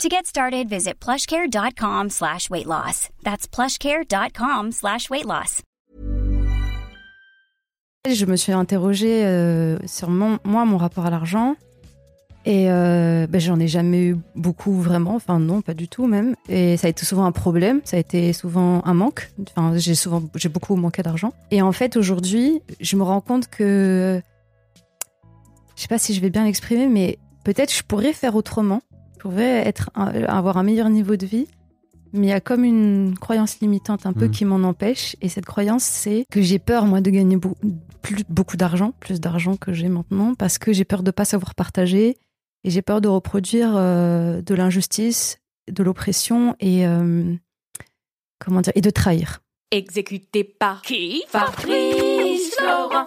To get started, visit plushcare.com slash weight loss. That's plushcare.com slash weight loss. Je me suis interrogée euh, sur mon, moi, mon rapport à l'argent. Et euh, ben, j'en ai jamais eu beaucoup vraiment, enfin non, pas du tout même. Et ça a été souvent un problème, ça a été souvent un manque. Enfin, j'ai souvent, j'ai beaucoup manqué d'argent. Et en fait, aujourd'hui, je me rends compte que, je sais pas si je vais bien l'exprimer, mais peut-être je pourrais faire autrement. Je pourrais être, avoir un meilleur niveau de vie. Mais il y a comme une croyance limitante un peu Mhm. qui m'en empêche. Et cette croyance, c'est que j'ai peur, moi, de gagner beau- plus, beaucoup d'argent, plus d'argent que j'ai maintenant, parce que j'ai peur de pas savoir partager et j'ai peur de reproduire euh, de l'injustice, de l'oppression et euh, comment dire et de trahir. Exécuté par qui? Fabrice Florent.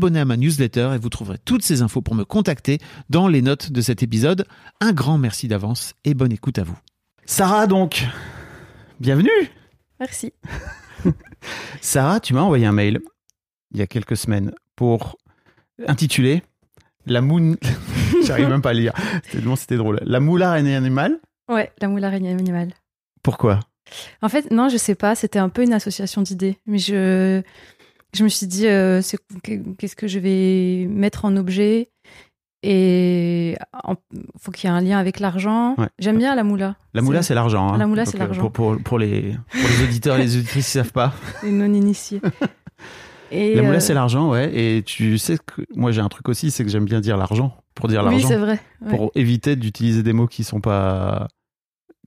À ma newsletter et vous trouverez toutes ces infos pour me contacter dans les notes de cet épisode. Un grand merci d'avance et bonne écoute à vous. Sarah donc, bienvenue Merci. Sarah, tu m'as envoyé un mail il y a quelques semaines pour intituler La moune. J'arrive même pas à lire. Tellement c'était drôle. La moule araignée animale. Ouais, la moule araignée animale. Pourquoi? En fait, non, je sais pas. C'était un peu une association d'idées, mais je je me suis dit euh, qu'est-ce que je vais mettre en objet? Et en- faut qu'il y ait un lien avec l'argent. Ouais. J'aime bien la moula. La moula, c'est l'argent. hein. La moula, c'est euh, l'argent. Pour, pour, pour les, pour les auditeurs et les auditrices qui savent pas. les non initiés. Et La moula, euh, c'est l'argent, ouais. Et tu sais que moi, j'ai un truc aussi, c'est que j'aime bien dire l'argent. Pour dire Oui, l'argent. c'est vrai. ouais. pour éviter d'utiliser des mots qui sont pas.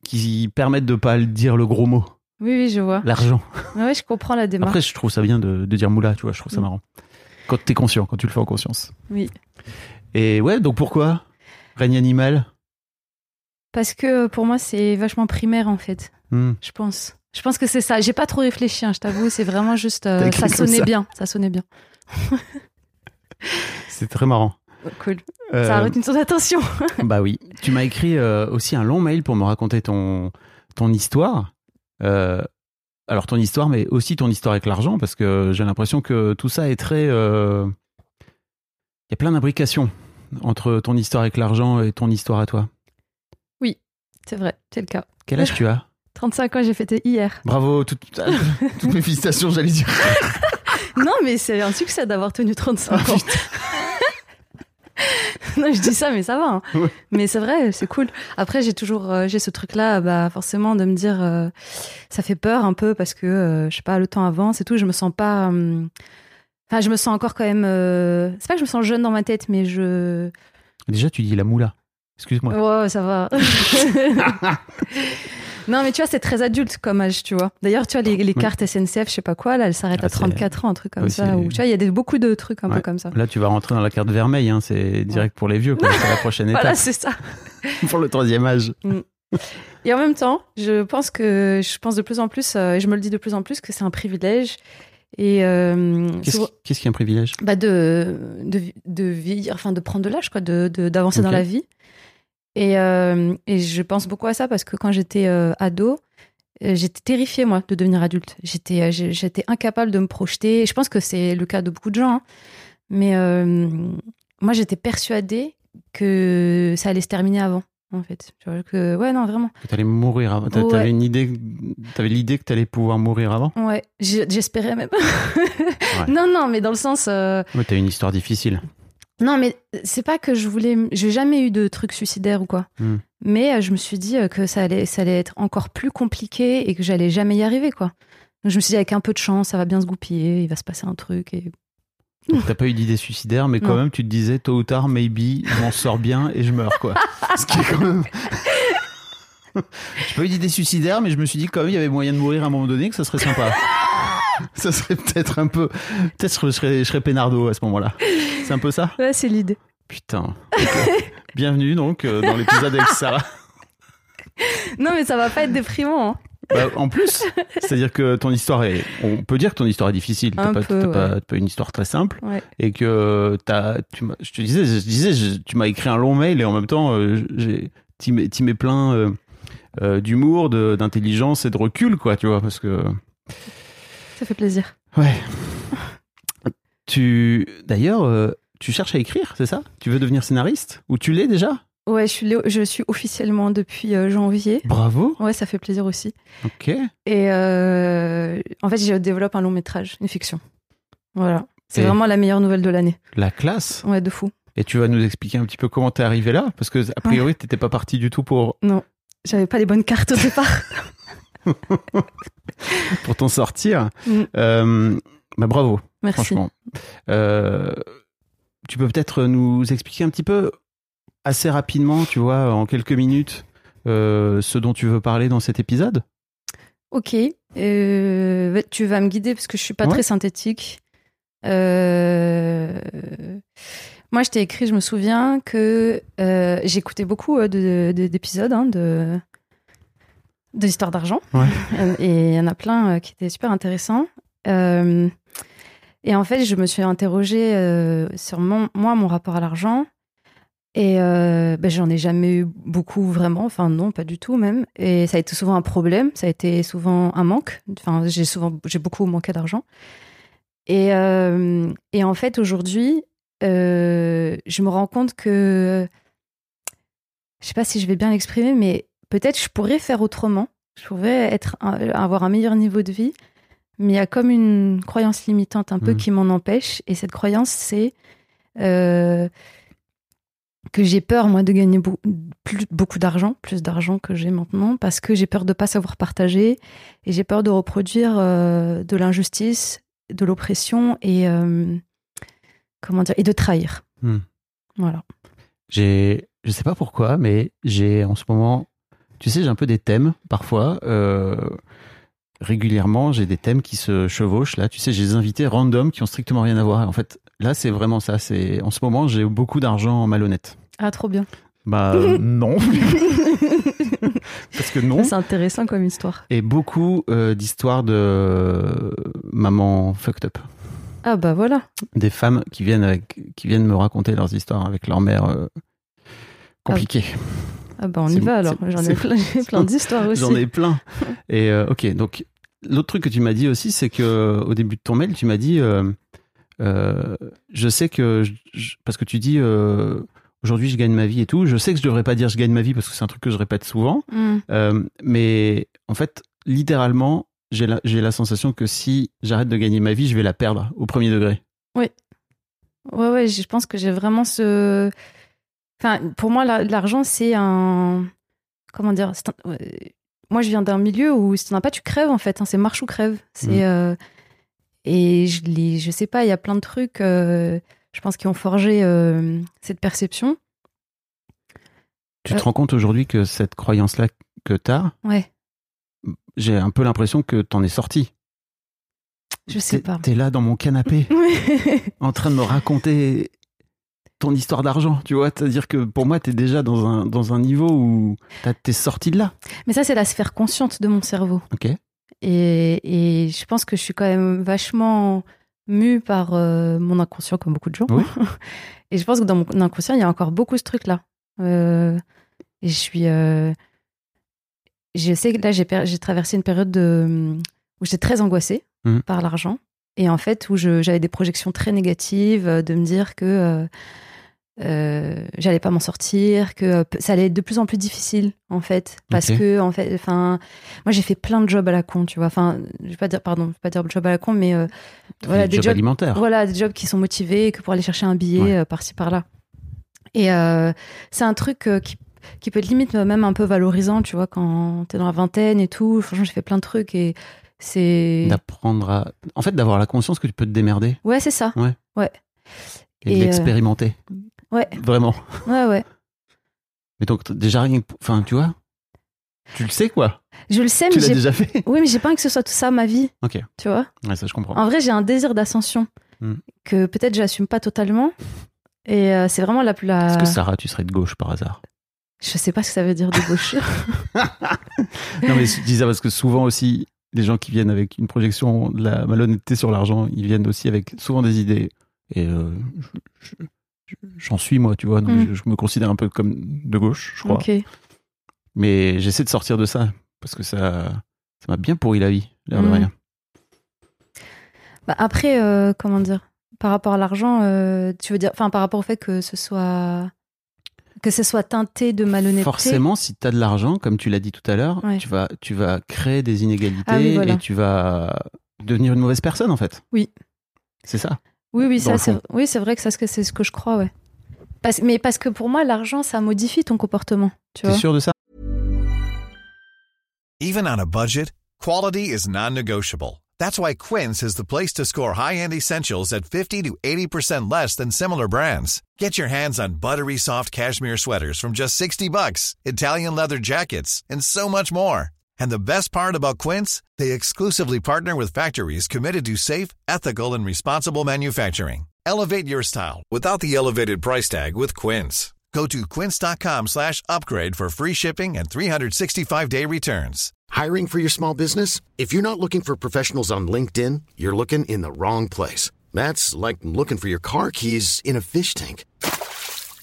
qui permettent de pas dire le gros mot. Oui, oui, je vois. L'argent. Ouais, je comprends la démarche. Après, je trouve ça bien de, de dire moula, tu vois, je trouve ça marrant. Quand t'es conscient, quand tu le fais en conscience. Oui. Et ouais, donc pourquoi? Règne animal? Parce que pour moi, c'est vachement primaire en fait. Hmm. Je pense. Je pense que c'est ça. J'ai pas trop réfléchi, hein, je t'avoue. C'est vraiment juste. euh, ça sonnait ça. bien. Ça sonnait bien. C'est très marrant. Cool. Euh, Ça a retenu ton attention. bah oui. Tu m'as écrit euh, aussi un long mail pour me raconter ton, ton histoire. Euh, alors ton histoire, mais aussi ton histoire avec l'argent, parce que j'ai l'impression que tout ça est très... euh, Il y a plein d'imbrications entre ton histoire avec l'argent et ton histoire à toi. C'est vrai, c'est le cas. Quel âge tu as? 35 ans, j'ai fêté hier. Bravo, tout- toutes mes félicitations, j'allais dire. Non, mais c'est un succès d'avoir tenu 35 Oh, ans. non, je dis ça, mais ça va. hein. Ouais. Mais c'est vrai, c'est cool. Après, j'ai toujours euh, j'ai ce truc-là, bah forcément, de me dire, euh, ça fait peur un peu parce que euh, je sais pas, le temps avance et tout. Je me sens pas. Enfin, je me sens encore quand même. C'est pas que je me sens jeune dans ma tête, mais je. Déjà, tu dis la moula. Excuse-moi. Ouais, ça va. Non, mais tu vois, c'est très adulte comme âge, tu vois. D'ailleurs, tu vois, les, cartes SNCF, je sais pas quoi, là, elles s'arrêtent Ah, à c'est- 34 ans, un truc comme ça. Ou, tu vois, il y a des, beaucoup de trucs un Ouais. peu comme ça. Là, tu vas rentrer dans la carte vermeille, hein, c'est direct pour les vieux, c'est la prochaine étape Voilà, c'est ça. pour le troisième âge. Et en même temps, je pense que je pense de plus en plus, euh, et je me le dis de plus en plus, que c'est un privilège. Et euh, Qu'est-ce souvent- qu'est-ce qui est un privilège? Bah de, de, de vieillir, enfin de prendre de l'âge, quoi, de, d'avancer dans la vie. Et, euh, et je pense beaucoup à ça parce que quand j'étais euh, ado, euh, j'étais terrifiée, moi, de devenir adulte. J'étais, incapable de me projeter. Et je pense que c'est le cas de beaucoup de gens. hein. Mais euh, moi, j'étais persuadée que ça allait se terminer avant, en fait. Tu vois, que, ouais, non, vraiment. Que t'allais mourir avant. T'a- Ouais. T'avais une idée, t'avais l'idée que t'allais pouvoir mourir avant? Ouais, j'espérais même. Non, non, mais dans le sens. Ouais, t'as une histoire difficile. Non, mais c'est pas que je voulais. J'ai jamais eu de truc suicidaire ou quoi. Hmm. Mais euh, je me suis dit euh, que ça allait, ça allait être encore plus compliqué et que j'allais jamais y arriver, quoi. Donc je me suis dit, avec un peu de chance, ça va bien se goupiller, il va se passer un truc. Et... T'as pas eu d'idée suicidaire, mais quand Non. même, tu te disais tôt ou tard, maybe, je m'en sors bien et je meurs, quoi. Ce qui est quand même. J'ai pas eu d'idée suicidaire, mais je me suis dit quand même, il y avait moyen de mourir à un moment donné, que ça serait sympa. ça serait peut-être un peu. Peut-être que je serais, je serais Pénardo à ce moment-là. C'est un peu ça? Ouais, c'est l'idée. Putain. Bienvenue donc euh, dans l'épisode avec Sarah. Non, mais ça va pas être déprimant. hein. Bah, en plus, c'est-à-dire que ton histoire est. On peut dire que ton histoire est difficile. T'as Un pas, peu, t'as pas- ouais. t'as pas une histoire très simple. Ouais. Et que t'as. Tu m'as- je te disais, je disais je- tu m'as écrit un long mail et en même temps, euh, j'ai. T'y mets, t'y mets plein euh, euh, d'humour, de- d'intelligence et de recul, quoi, tu vois, parce que. Ça fait plaisir. Ouais. Tu. D'ailleurs, euh, tu cherches à écrire, c'est ça? Tu veux devenir scénariste? Ou tu l'es déjà? Ouais, je suis, je suis officiellement depuis euh, janvier. Bravo. Ouais, ça fait plaisir aussi. Ok. Et euh, en fait, je développe un long métrage, une fiction. Voilà. C'est Et- vraiment la meilleure nouvelle de l'année. La classe? Ouais, de fou. Et tu vas nous expliquer un petit peu comment t'es arrivé là? Parce que, a priori, t'étais pas parti du tout pour, J'avais pas les bonnes cartes au départ. pour t'en sortir. Mm. Euh, bah, bravo, Merci. franchement. Euh, tu peux peut-être nous expliquer un petit peu, assez rapidement, tu vois, en quelques minutes, euh, ce dont tu veux parler dans cet épisode? Ok. Euh, tu vas me guider parce que je suis pas Ouais. très synthétique. Euh, Moi, je t'ai écrit, je me souviens que j'écoutais beaucoup euh, de- de- d'épisodes hein, de de l'histoire d'argent. Ouais. Et il y en a plein euh, qui étaient super intéressants. Euh, et en fait, je me suis interrogée euh, sur mon, moi, mon rapport à l'argent. Et euh, ben, j'en ai jamais eu beaucoup vraiment, enfin non, pas du tout même. Et ça a été souvent un problème, ça a été souvent un manque. Enfin, j'ai souvent, j'ai beaucoup manqué d'argent. Et, euh, et en fait, aujourd'hui, euh, je me rends compte que, je sais pas si je vais bien l'exprimer, mais peut-être je pourrais faire autrement. Je pourrais être, un- avoir un meilleur niveau de vie, mais il y a comme une croyance limitante un peu Mhm. qui m'en empêche. Et cette croyance, c'est euh, que j'ai peur, moi, de gagner plus- beaucoup d'argent, plus d'argent que j'ai maintenant, parce que j'ai peur de pas savoir partager et j'ai peur de reproduire euh, de l'injustice, de l'oppression et euh, comment dire et de trahir. Hmm. Voilà. J'ai, je sais pas pourquoi, mais j'ai en ce moment, tu sais, j'ai un peu des thèmes parfois. euh, régulièrement, j'ai des thèmes qui se chevauchent. Là, tu sais, j'ai des invités random qui ont strictement rien à voir. En fait, là, c'est vraiment ça. C'est en ce moment, j'ai beaucoup d'argent malhonnête. Ah, trop bien. Bah non, parce que non. C'est intéressant comme histoire. Et beaucoup euh, d'histoires de maman fucked up. Ah bah voilà. Des femmes qui viennent avec, qui viennent me raconter leurs histoires avec leur mère euh, compliquée. Ah bah on y va alors. J'en ai plein, plein d'histoires aussi. J'en ai plein. Et euh, ok, donc l'autre truc que tu m'as dit aussi, c'est que au début de ton mail, tu m'as dit, euh, euh, je sais que, je- parce que tu dis, euh, aujourd'hui je gagne ma vie et tout, je sais que je devrais pas dire je gagne ma vie parce que c'est un truc que je répète souvent, euh, mais en fait, littéralement, j'ai la, la sensation que si j'arrête de gagner ma vie, je vais la perdre au premier degré. Ouais, ouais, je pense que j'ai vraiment ce. Enfin, pour moi, la- l'argent, c'est un. Comment dire un-. Moi, je viens d'un milieu où si tu n'en as pas, tu crèves, en fait. hein, c'est marche ou crève. C'est. Mm. euh, Et je, les, je sais pas, il y a plein de trucs, euh, je pense, qui ont forgé euh, cette perception. Tu te rends compte aujourd'hui que cette croyance-là que tu as, Ouais. j'ai un peu l'impression que t'en es sorti. Je sais pas. T'es là dans mon canapé, en train de me raconter ton histoire d'argent, tu vois. C'est-à-dire que pour moi, t'es déjà dans un, dans un niveau où t'as- t'es sorti de là. Mais ça, c'est la sphère consciente de mon cerveau. Ok. Et, et je pense que je suis quand même vachement mue par euh, mon inconscient, comme beaucoup de gens. Oui. et je pense que dans mon inconscient, il y a encore beaucoup ce truc-là. Euh, et je suis. euh, je sais que là, j'ai traversé une période de, où j'étais très angoissée Mhm. par l'argent. Et en fait, où j'avais des projections très négatives, euh, de me dire que euh, j'allais pas m'en sortir, que euh, ça allait être de plus en plus difficile, en fait. Parce que, en fait, enfin, moi, j'ai fait plein de jobs à la con, tu vois. Enfin, je vais pas dire, pardon, je vais pas dire job à la con, mais euh, voilà, des jobs jobs, alimentaires. voilà, des jobs qui sont motivés que pour aller chercher un billet Ouais. euh, par-ci par-là. Et c'est un truc qui, qui peut être limite même un peu valorisant, tu vois, quand t'es dans la vingtaine et tout. Franchement, j'ai fait plein de trucs et c'est. D'apprendre à. En fait, d'avoir la conscience que tu peux te démerder Ouais, c'est ça. et, Et, de euh. Ouais, Vraiment. ouais, ouais. Mais donc, déjà rien que. Enfin, tu vois, tu le sais quoi. Je le sais, Tu mais l'as j'ai. déjà fait. Oui, mais j'ai pas envie que ce soit tout ça ma vie. Ok. Tu vois? Ouais, ça, je comprends. En vrai, j'ai un désir d'ascension Hmm. que peut-être j'assume pas totalement. Et euh, c'est vraiment la plus. La... Est-ce que Sarah, tu serais de gauche par hasard? Je sais pas ce que ça veut dire de gauche. Non, mais je dis ça parce que souvent aussi, les gens qui viennent avec une projection de la malhonnêteté sur l'argent, ils viennent aussi avec souvent des idées. Et euh, je- je- je- j'en suis moi, tu vois. Donc Mm. je, je me considère un peu comme de gauche, je crois. Mais j'essaie de sortir de ça parce que ça, ça m'a bien pourri la vie, l'air de Mm. rien. Bah, après, euh, comment dire Par rapport à l'argent, euh, tu veux dire. Enfin, par rapport au fait que ce soit. Que ce soit teinté de malhonnêteté. Forcément, si tu as de l'argent, comme tu l'as dit tout à l'heure, Ouais. tu, vas, tu vas créer des inégalités Ah oui, voilà. et tu vas devenir une mauvaise personne en fait. Oui. C'est ça. Oui, oui, ça, c'est, oui, c'est vrai que ça, c'est ce que je crois, ouais. Parce- mais parce que pour moi, l'argent, ça modifie ton comportement. Tu vois sûr de ça? Even on a budget, quality is non-negotiable. That's why Quince is the place to score high-end essentials at 50 to 80% less than similar brands. Get your hands on buttery soft cashmere sweaters from just 60 bucks, Italian leather jackets, and so much more. And the best part about Quince, they exclusively partner with factories committed to safe, ethical, and responsible manufacturing. Elevate your style without the elevated price tag with Quince. Go to quince.com slash upgrade for free shipping and 365-day returns. Hiring for your small business? If you're not looking for professionals on LinkedIn, you're looking in the wrong place. That's like looking for your car keys in a fish tank.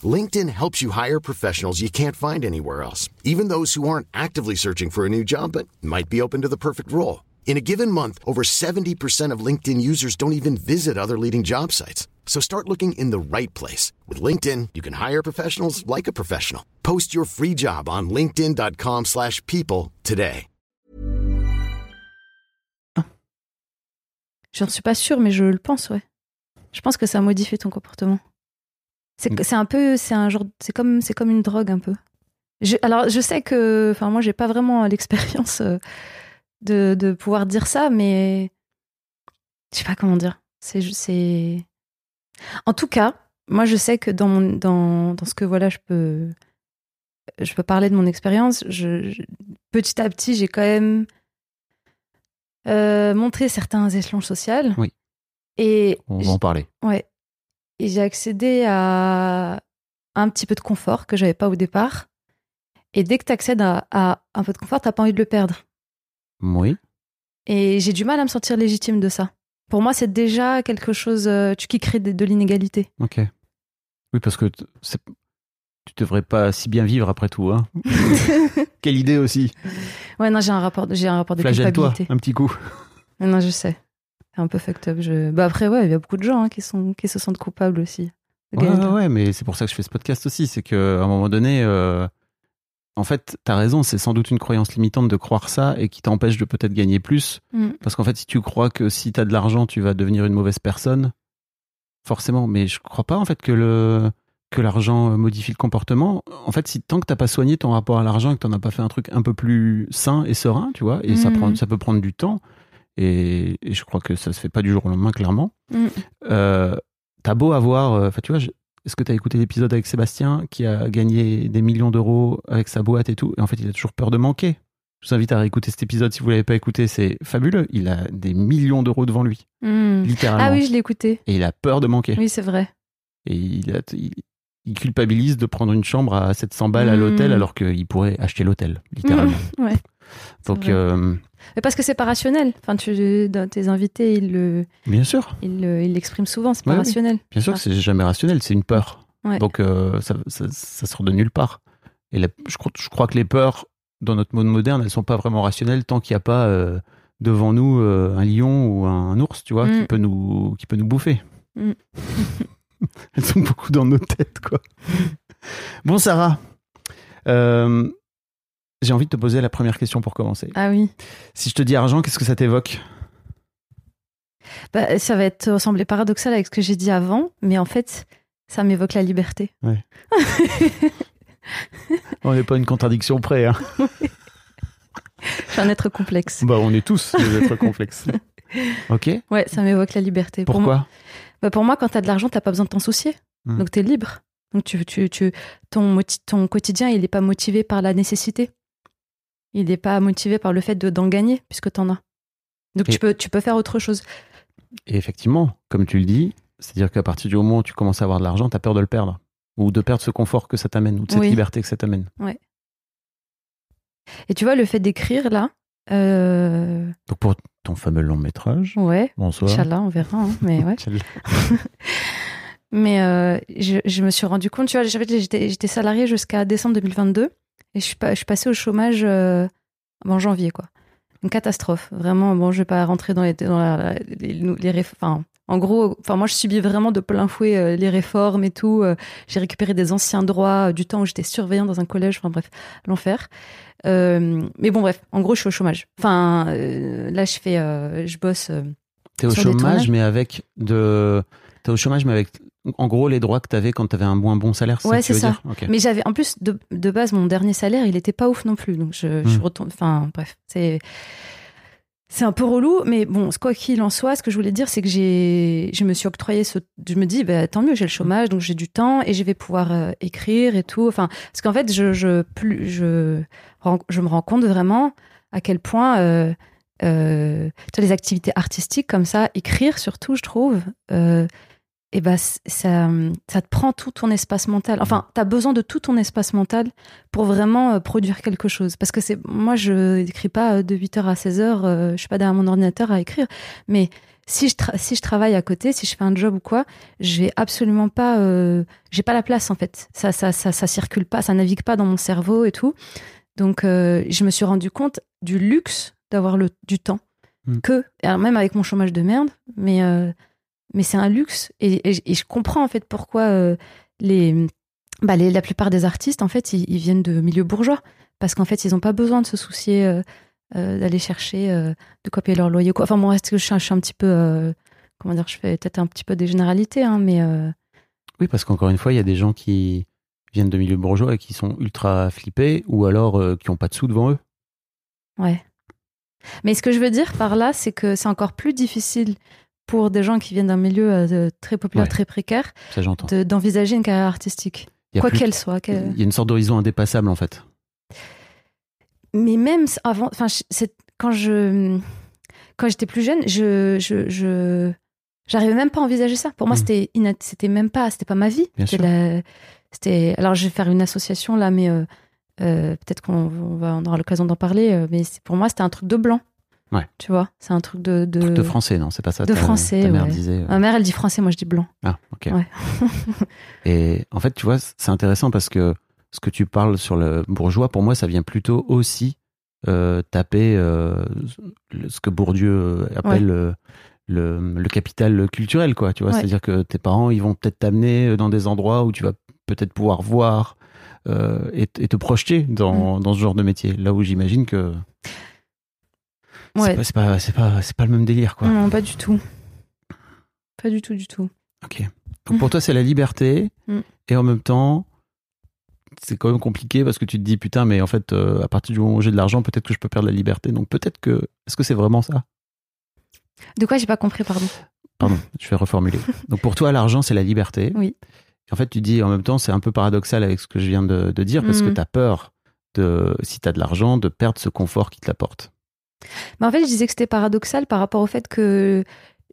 LinkedIn helps you hire professionals you can't find anywhere else, even those who aren't actively searching for a new job but might be open to the perfect role. In a given month, over 70% of LinkedIn users don't even visit other leading job sites. So start looking in the right place. With LinkedIn, you can hire professionals like a professional. Post your free job on linkedin.com/people slash people today. Oh. J'en suis pas sûre, mais je le pense, ouais. Je pense que ça modifie ton comportement. C'est que- c'est un peu, c'est un genre, c'est comme, c'est comme une drogue un peu. Je- alors, je sais que, enfin, moi, j'ai pas vraiment l'expérience euh, de, de pouvoir dire ça, mais je sais pas comment dire. C'est, c'est. En tout cas, moi, je sais que dans mon, dans, dans ce que voilà, je peux, je peux parler de mon expérience. Je, je- petit à petit, j'ai quand même euh, montré certains échelons sociaux. Oui. Et On va en parler. Ouais. Et j'ai accédé à un petit peu de confort que j'avais pas au départ. Et dès que tu accèdes à, à un peu de confort, t'as pas envie de le perdre. Oui. Et j'ai du mal à me sentir légitime de ça. Pour moi, c'est déjà quelque chose euh, tu- qui crée de, de l'inégalité. Ok. Oui, parce que tu devrais pas si bien vivre après tout. Hein. Quelle idée aussi. ouais, non, j'ai un rapport, de- j'ai un rapport de culpabilité. un petit coup. Non, je sais. Un peu fucked up. Je... Bah après, ouais, il y a beaucoup de gens hein, qui, sont, qui se sentent coupables aussi. Ouais, mais c'est pour ça que je fais ce podcast aussi. C'est qu'à un moment donné, euh, en fait, t'as raison, c'est sans doute une croyance limitante de croire ça et qui t'empêche de peut-être gagner plus. Mm. Parce qu'en fait, si tu crois que si t'as de l'argent, tu vas devenir une mauvaise personne, forcément. Mais je crois pas, en fait, que le que l'argent modifie le comportement. En fait, si tant que t'as pas soigné ton rapport à l'argent et que t'en as pas fait un truc un peu plus sain et serein, tu vois, et ça Mhm. prend, ça peut prendre du temps. Et, et je crois que ça se fait pas du jour au lendemain, clairement. Mm. Euh, t'as beau avoir, euh, enfin, tu vois, est-ce que t'as écouté l'épisode avec Sébastien qui a gagné des millions d'euros avec sa boîte et tout, et en fait, il a toujours peur de manquer. Je vous invite à réécouter cet épisode si vous l'avez pas écouté. C'est fabuleux. Il a des millions d'euros devant lui, Hmm. littéralement. Ah oui, je l'ai écouté. Et il a peur de manquer. Oui, c'est vrai. Et il, a- il- il culpabilise de prendre une chambre à 700 balles à Mm. l'hôtel alors qu'il pourrait acheter l'hôtel, littéralement. Ouais. Donc, euh, Mais parce que c'est pas rationnel. Enfin, tu, dans tes invités, ils le, bien sûr, ils le- ils l'expriment souvent. C'est pas Ouais, oui. rationnel. bien sûr que c'est jamais rationnel, c'est une peur. Ouais. Donc, euh, ça, ça, ça sort de nulle part. Et la- je, crois, je crois que les peurs, dans notre monde moderne, elles sont pas vraiment rationnelles tant qu'il n'y a pas euh, devant nous euh, un lion ou un ours, tu vois, qui, Mm. peut nous, qui peut nous bouffer. Mm. elles sont beaucoup dans nos têtes, quoi. bon, Sarah, euh, j'ai envie de te poser la première question pour commencer. Ah oui. Si je te dis argent, qu'est-ce que ça t'évoque? Bah, ça va être sembler paradoxal avec ce que j'ai dit avant, mais en fait, ça m'évoque la liberté. On n'est pas une contradiction près. Hein. Je suis un être complexe. bah, on est tous des êtres complexes. Ok. Ouais, ça m'évoque la liberté. Pour moi, Pourquoi bah, pour moi, quand t'as de l'argent, t'as pas besoin de t'en soucier. Hmm. Donc t'es libre. Donc tu, tu, tu, ton, ton quotidien, il n'est pas motivé par la nécessité. Il n'est pas motivé par le fait de- d'en gagner, puisque t'en as. Donc Et- tu, peux, tu peux faire autre chose. Et effectivement, comme tu le dis, c'est-à-dire qu'à partir du moment où tu commences à avoir de l'argent, tu as peur de le perdre. Ou de perdre ce confort que ça t'amène, ou de cette Oui. liberté que ça t'amène. Et tu vois, le fait d'écrire, là, euh, Donc pour ton fameux long métrage, ouais, bonsoir. Inch'Allah, on verra, hein, mais ouais. Mais euh, je, je me suis rendu compte, tu vois, j'étais j'étais salariée jusqu'à décemembre 2022 et je suis, pas, je suis passée au chômage euh, en janvier, quoi. Une catastrophe. Vraiment, bon, je vais pas rentrer dans les. Dans la- les, les réf- enfin, en gros, enfin, moi, je subis vraiment de plein fouet euh, les réformes et tout. Euh, J'ai récupéré des anciens droits du temps où j'étais surveillante dans un collège. Enfin, bref, l'enfer. Mais bon, bref, en gros, je suis au chômage. Enfin, là, je fais. je bosse. T'es au chômage, mais avec de. T'es au chômage, mais avec en gros les droits que t'avais quand t'avais un moins bon salaire. c'est Ouais, ça que tu c'est veux ça. dire. Mais j'avais, en plus, de, de base, mon dernier salaire, il était pas ouf non plus. Donc, je, je Hmm. retourne. Enfin, bref, c'est. C'est un peu relou, mais bon, quoi qu'il en soit, ce que je voulais dire, c'est que j'ai, je me suis octroyé ce, je me dis, bah, tant mieux, j'ai le chômage, donc j'ai du temps et je vais pouvoir euh, écrire et tout. Enfin, parce qu'en fait, je, je, plus, je, je me rends compte vraiment à quel point, euh, euh, tu vois, les activités artistiques comme ça, écrire surtout, je trouve, et ben, c- ça, ça te prend tout ton espace mental. Enfin, tu as besoin de tout ton espace mental pour vraiment euh, produire quelque chose. Parce que c'est moi, je n'écris pas euh, de 8h à 16h, euh, je suis pas derrière mon ordinateur à écrire. Mais si je, si je travaille à côté, si je fais un job ou quoi, je vais absolument pas. euh, J'ai pas la place en fait. Ça, ça, ça, ça circule pas, ça navigue pas dans mon cerveau et tout. Donc, euh, je me suis rendu compte du luxe d'avoir du temps. Mm. Que, alors même avec mon chômage de merde, mais. euh, mais c'est un luxe et, et- et je comprends en fait pourquoi euh, les, bah, les- la plupart des artistes en fait ils, ils viennent de milieux bourgeois parce qu'en fait ils n'ont pas besoin de se soucier euh, euh, d'aller chercher de quoi payer leur loyer quoi. enfin bon reste que je suis, un- petit peu comment dire je fais peut-être un petit peu des généralités hein, mais Oui, parce qu'encore une fois, il y a des gens qui viennent de milieux bourgeois et qui sont ultra flippés, ou alors qui ont pas de sous devant eux. ouais mais ce que je veux dire par là c'est que c'est encore plus difficile pour des gens qui viennent d'un milieu euh, très populaire Ouais. très précaire de- d'envisager une carrière artistique quoi qu'elle soit Il y a une sorte d'horizon indépassable, en fait. mais même avant, enfin, quand je quand j'étais plus jeune, je je j'arrivais même pas à envisager ça. Pour moi, Mm. c'était c'était même pas c'était pas ma vie. C'était alors je vais faire une association là, mais euh, euh, peut-être qu'on on aura l'occasion d'en parler. mais pour moi, c'était un truc de blanc. Ouais. Tu vois, c'est un truc de de, Truc de français, non C'est pas ça de ta- français, Ta mère ouais. disait. euh, Ma mère, elle dit français, moi je dis blanc. Ah, ok. Ouais. et en fait, tu vois, c'est intéressant parce que ce que tu parles sur le bourgeois, pour moi, ça vient plutôt aussi euh, taper euh, ce que Bourdieu appelle le, le capital culturel, quoi. Tu vois, c'est-à-dire que tes parents, ils vont peut-être t'amener dans des endroits où tu vas peut-être pouvoir voir et, et te projeter dans, Mm. dans ce genre de métier. Là où j'imagine que Ouais. c'est pas, c'est pas, pas le même délire, quoi. Non, pas du tout. Pas du tout, du tout. Ok. Donc pour toi, c'est la liberté. Mm. Et en même temps, c'est quand même compliqué parce que tu te dis, putain, mais en fait, euh, à partir du moment où j'ai de l'argent, peut-être que je peux perdre la liberté. Donc peut-être que. Est-ce que c'est vraiment ça? De quoi j'ai pas compris, pardon? Pardon, je vais reformuler. Donc pour toi, l'argent, c'est la liberté. Oui. Et en fait, tu dis, en même temps, c'est un peu paradoxal avec ce que je viens de, de dire parce que Mm. tu as peur de, si tu as de l'argent, de perdre ce confort qui te l'apporte. Mais en fait, je disais que c'était paradoxal par rapport au fait que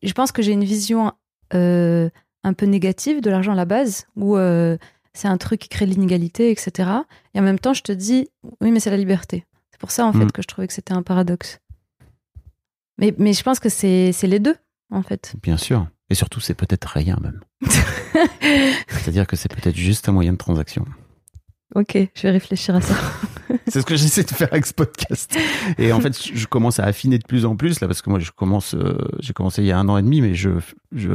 je pense que j'ai une vision euh, un peu négative de l'argent à la base, où euh, c'est un truc qui crée l'inégalité, etc. Et en même temps, je te dis, oui, mais c'est la liberté. C'est pour ça, en fait, Mm. que je trouvais que c'était un paradoxe. Mais, mais je pense que c'est c'est les deux, en fait. Bien sûr. Et surtout, c'est peut-être rien même. C'est-à-dire que c'est peut-être juste un moyen de transaction. Ok, je vais réfléchir à ça. C'est ce que j'essaie de faire avec ce podcast. Et en fait, je commence à affiner de plus en plus là, parce que moi, je commence, euh, j'ai commencé il y a un an et demi, mais je, je,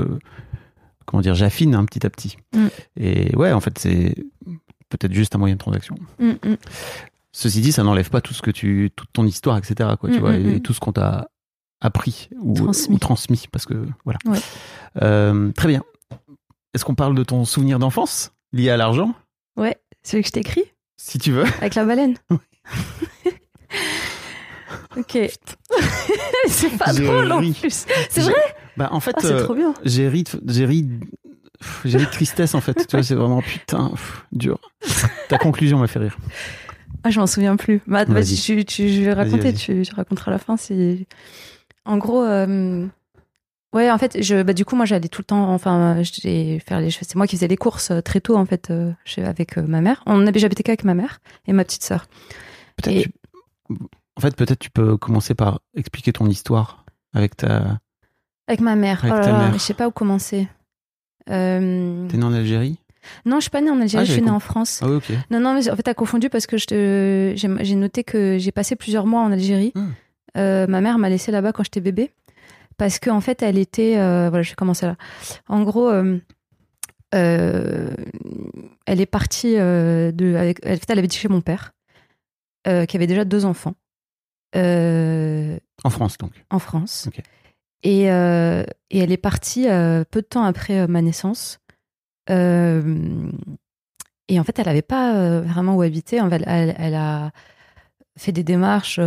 comment dire, j'affine un petit à petit. Mm. Et ouais, en fait, c'est peut-être juste un moyen de transaction. Mm, mm. Ceci dit, ça n'enlève pas tout ce que tu, toute ton histoire, etc. Quoi, tu vois, et, tout ce qu'on t'a appris ou Transmis. ou transmis, parce que voilà. Ouais. Euh, très bien. Est-ce qu'on parle de ton souvenir d'enfance lié à l'argent, Ouais, celui que je t'écris si tu veux avec la baleine. ok. c'est pas drôle en ri. plus. C'est vrai Bah, en fait, Ah, euh, trop bien. j'ai ri, de- j'ai ri, pff, j'ai ri de tristesse en fait. tu vois, c'est vraiment putain, pff, dur. Ta conclusion m'a fait rire. Ah, je m'en souviens plus. Bah, Vas-y. tu, tu- je vais raconter, vas-y. Tu, tu raconteras à la fin. Si... En gros, euh, ouais, en fait, je, bah, du coup, moi, j'allais tout le temps, enfin, j'ai faire les, c'est moi qui faisais les courses euh, très tôt, en fait, euh, avec euh, ma mère. On j'habitais qu'avec ma mère et ma petite sœur. Peut-être Et- tu- En fait, peut-être tu peux commencer par expliquer ton histoire avec ta. Avec ma mère. Avec oh là mère. je sais pas où commencer. Euh, T'es né en Algérie? Non, je suis pas née en Algérie, Ah, je suis née en France. Ah oui, ok. Non, non, mais en fait, t'as confondu parce que j'ai noté que j'ai passé plusieurs mois en Algérie. Euh, ma mère m'a laissé là-bas quand j'étais bébé. Parce qu'en en fait, elle était. euh, voilà, je vais commencer là. En gros, euh, euh, elle est partie de. Avec, en fait, elle avait dit chez mon père, qui avait déjà deux enfants. En France donc. en France. Ok. Et, et elle est partie peu de temps après ma naissance. Et en fait, elle n'avait pas vraiment où habiter. Elle, elle a fait des démarches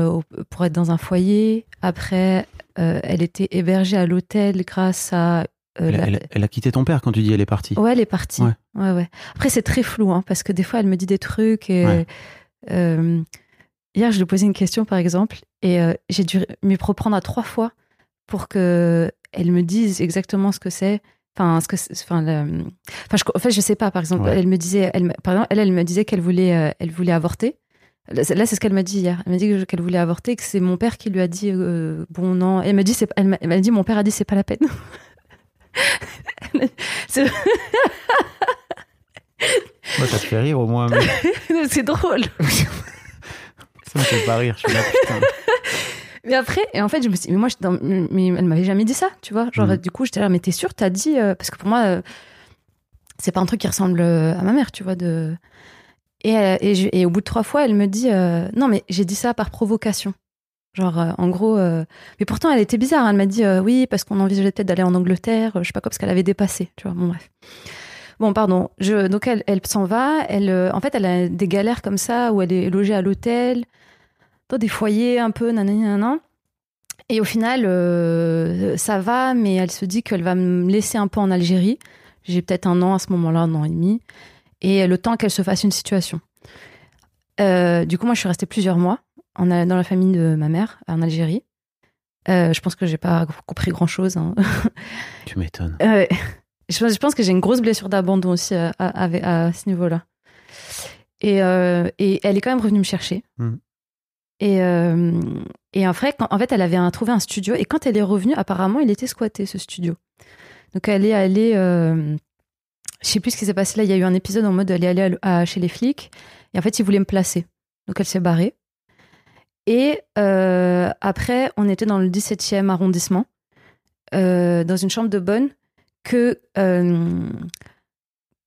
pour être dans un foyer. Après, euh, elle était hébergée à l'hôtel grâce à. euh, Elle, la- elle- elle a quitté ton père quand tu dis elle est partie. Ouais, elle est partie. Ouais. Ouais, ouais. Après, c'est très flou, hein, parce que des fois, elle me dit des trucs. Et, euh, hier, je lui ai posé une question, par exemple, et j'ai dû m'y reprendre à trois fois pour que elle me dise exactement ce que c'est. Enfin, ce que, enfin, le- enfin, je, en fait, je sais pas. Par exemple, elle me disait, elle, par exemple, elle, elle me disait qu'elle voulait, elle voulait avorter. Là, c'est ce qu'elle m'a dit hier. Elle m'a dit que- qu'elle voulait avorter, que c'est mon père qui lui a dit euh, bon non. Elle m'a dit, c'est, elle m'a elle m'a dit, mon père a dit c'est pas la peine. c'est, Moi, ça te fait rire au moins. mais c'est drôle. ça me fait pas rire. Je suis là, putain. Mais après, et en fait, je me suis dit, mais moi, dans- mais elle m'avait jamais dit ça, tu vois. Genre, Mhm. du coup, j'étais là, mais t'es sûre, t'as dit, euh, parce que pour moi, euh, c'est pas un truc qui ressemble euh, à ma mère, tu vois. De... Et, euh, et, au bout de trois fois, elle me dit, euh, non, mais j'ai dit ça par provocation. Genre, euh, en gros, mais pourtant, elle était bizarre. Elle m'a dit, oui, parce qu'on envisageait peut-être d'aller en Angleterre, je sais pas quoi, parce qu'elle avait dépassé, tu vois. Bon, bref. Bon, pardon. Donc, elle, s'en va. Elle, en fait, elle a des galères comme ça où elle est logée à l'hôtel, dans des foyers un peu. Et au final, ça va, mais elle se dit qu'elle va me laisser un peu en Algérie. J'ai peut-être un an à ce moment-là, un an et demi. Et le temps qu'elle se fasse une situation. Euh, du coup, moi, je suis restée plusieurs mois en, dans la famille de ma mère, en Algérie. Euh, je pense que j'ai pas compris grand-chose. hein. Tu m'étonnes. Euh, je, pense- je pense que j'ai une grosse blessure d'abandon aussi à, à- à- à ce niveau-là. Et, euh, et elle est quand même revenue me chercher. Mhm. Et, euh, et en, fait, quand- en fait, elle avait un- trouvé un studio. Et quand elle est revenue, apparemment, il était squatté, ce studio. Donc, elle est allée. Je sais plus ce qui s'est passé là. Il y a eu un épisode en mode elle est allée à chez les flics. Et en fait, ils voulaient me placer. Donc, elle s'est barrée. Et euh, après, on était dans le 17e arrondissement, euh, dans une chambre de bonne que euh,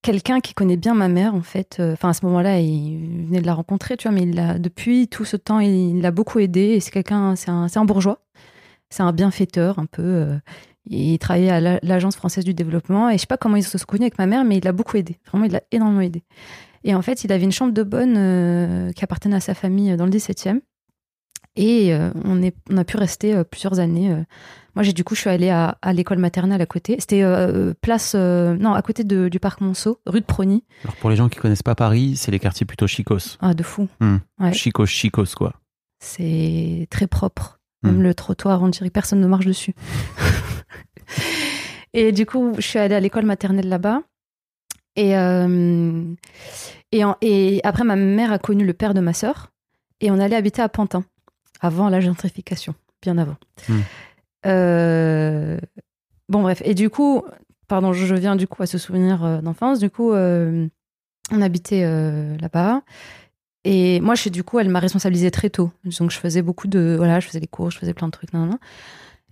quelqu'un qui connaît bien ma mère, en fait, enfin à ce moment-là, il venait de la rencontrer, tu vois, mais depuis tout ce temps, il l'a beaucoup aidé. Et c'est quelqu'un, c'est un, c'est un bourgeois, c'est un bienfaiteur un peu. Il travaillait à la- l'Agence française du développement et je sais pas comment ils se sont connus avec ma mère, mais il l'a beaucoup aidé. Vraiment, il l'a énormément aidé. Et en fait, il avait une chambre de bonne euh, qui appartenait à sa famille euh, dans le 17e. Et euh, on, est, on a pu rester euh, plusieurs années. Moi, j'ai du coup, je suis allée à, à l'école maternelle à côté. C'était place, non, à côté de- du parc Monceau, rue de Prony. Alors pour les gens qui connaissent pas Paris, c'est les quartiers plutôt chicos. Ah, de fou. Hmm. Ouais. Chicos, chicos, quoi. C'est très propre. Même Hmm. le trottoir, on dirait personne ne marche dessus. et du coup, je suis allée à l'école maternelle là-bas. Et, euh, et, en- et après, ma mère a connu le père de ma sœur. Et on allait habiter à Pantin, avant la gentrification, bien avant. Hmm. Euh, bon, bref. Et du coup, pardon, je viens du coup à ce souvenir euh, d'enfance. Du coup, euh, on habitait là-bas. Et moi, je du coup, elle m'a responsabilisée très tôt. Donc, je faisais beaucoup de. Voilà, je faisais les cours, je faisais plein de trucs. nan, nan.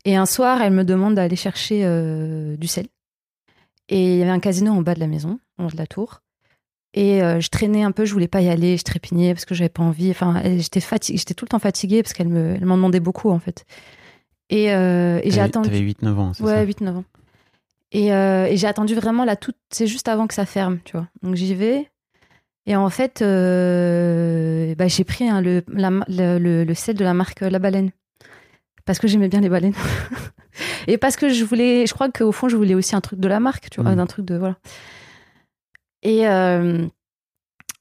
Et un soir, elle me demande d'aller chercher euh, du sel. Et il y avait un casino en bas de la maison, en haut de la tour. Et euh, je traînais un peu, je voulais pas y aller, je trépignais parce que j'avais pas envie. Enfin, j'étais fatiguée, j'étais tout le temps fatiguée parce qu'elle me, elle m'en demandait beaucoup en fait. Et, euh, et j'ai attendu. T'avais 8-9 ans, c'est Ouais, ça 8-9 ans. Et, euh, et j'ai attendu vraiment la toute. C'est juste avant que ça ferme, tu vois. Donc j'y vais. Et en fait, bah, j'ai pris hein, le, la- le, le- le sel de la marque La Baleine. Parce que j'aimais bien les baleines. et parce que je voulais. Je crois qu'au fond, je voulais aussi un truc de la marque, tu vois. Mhm. Un truc de. Voilà. Et. euh,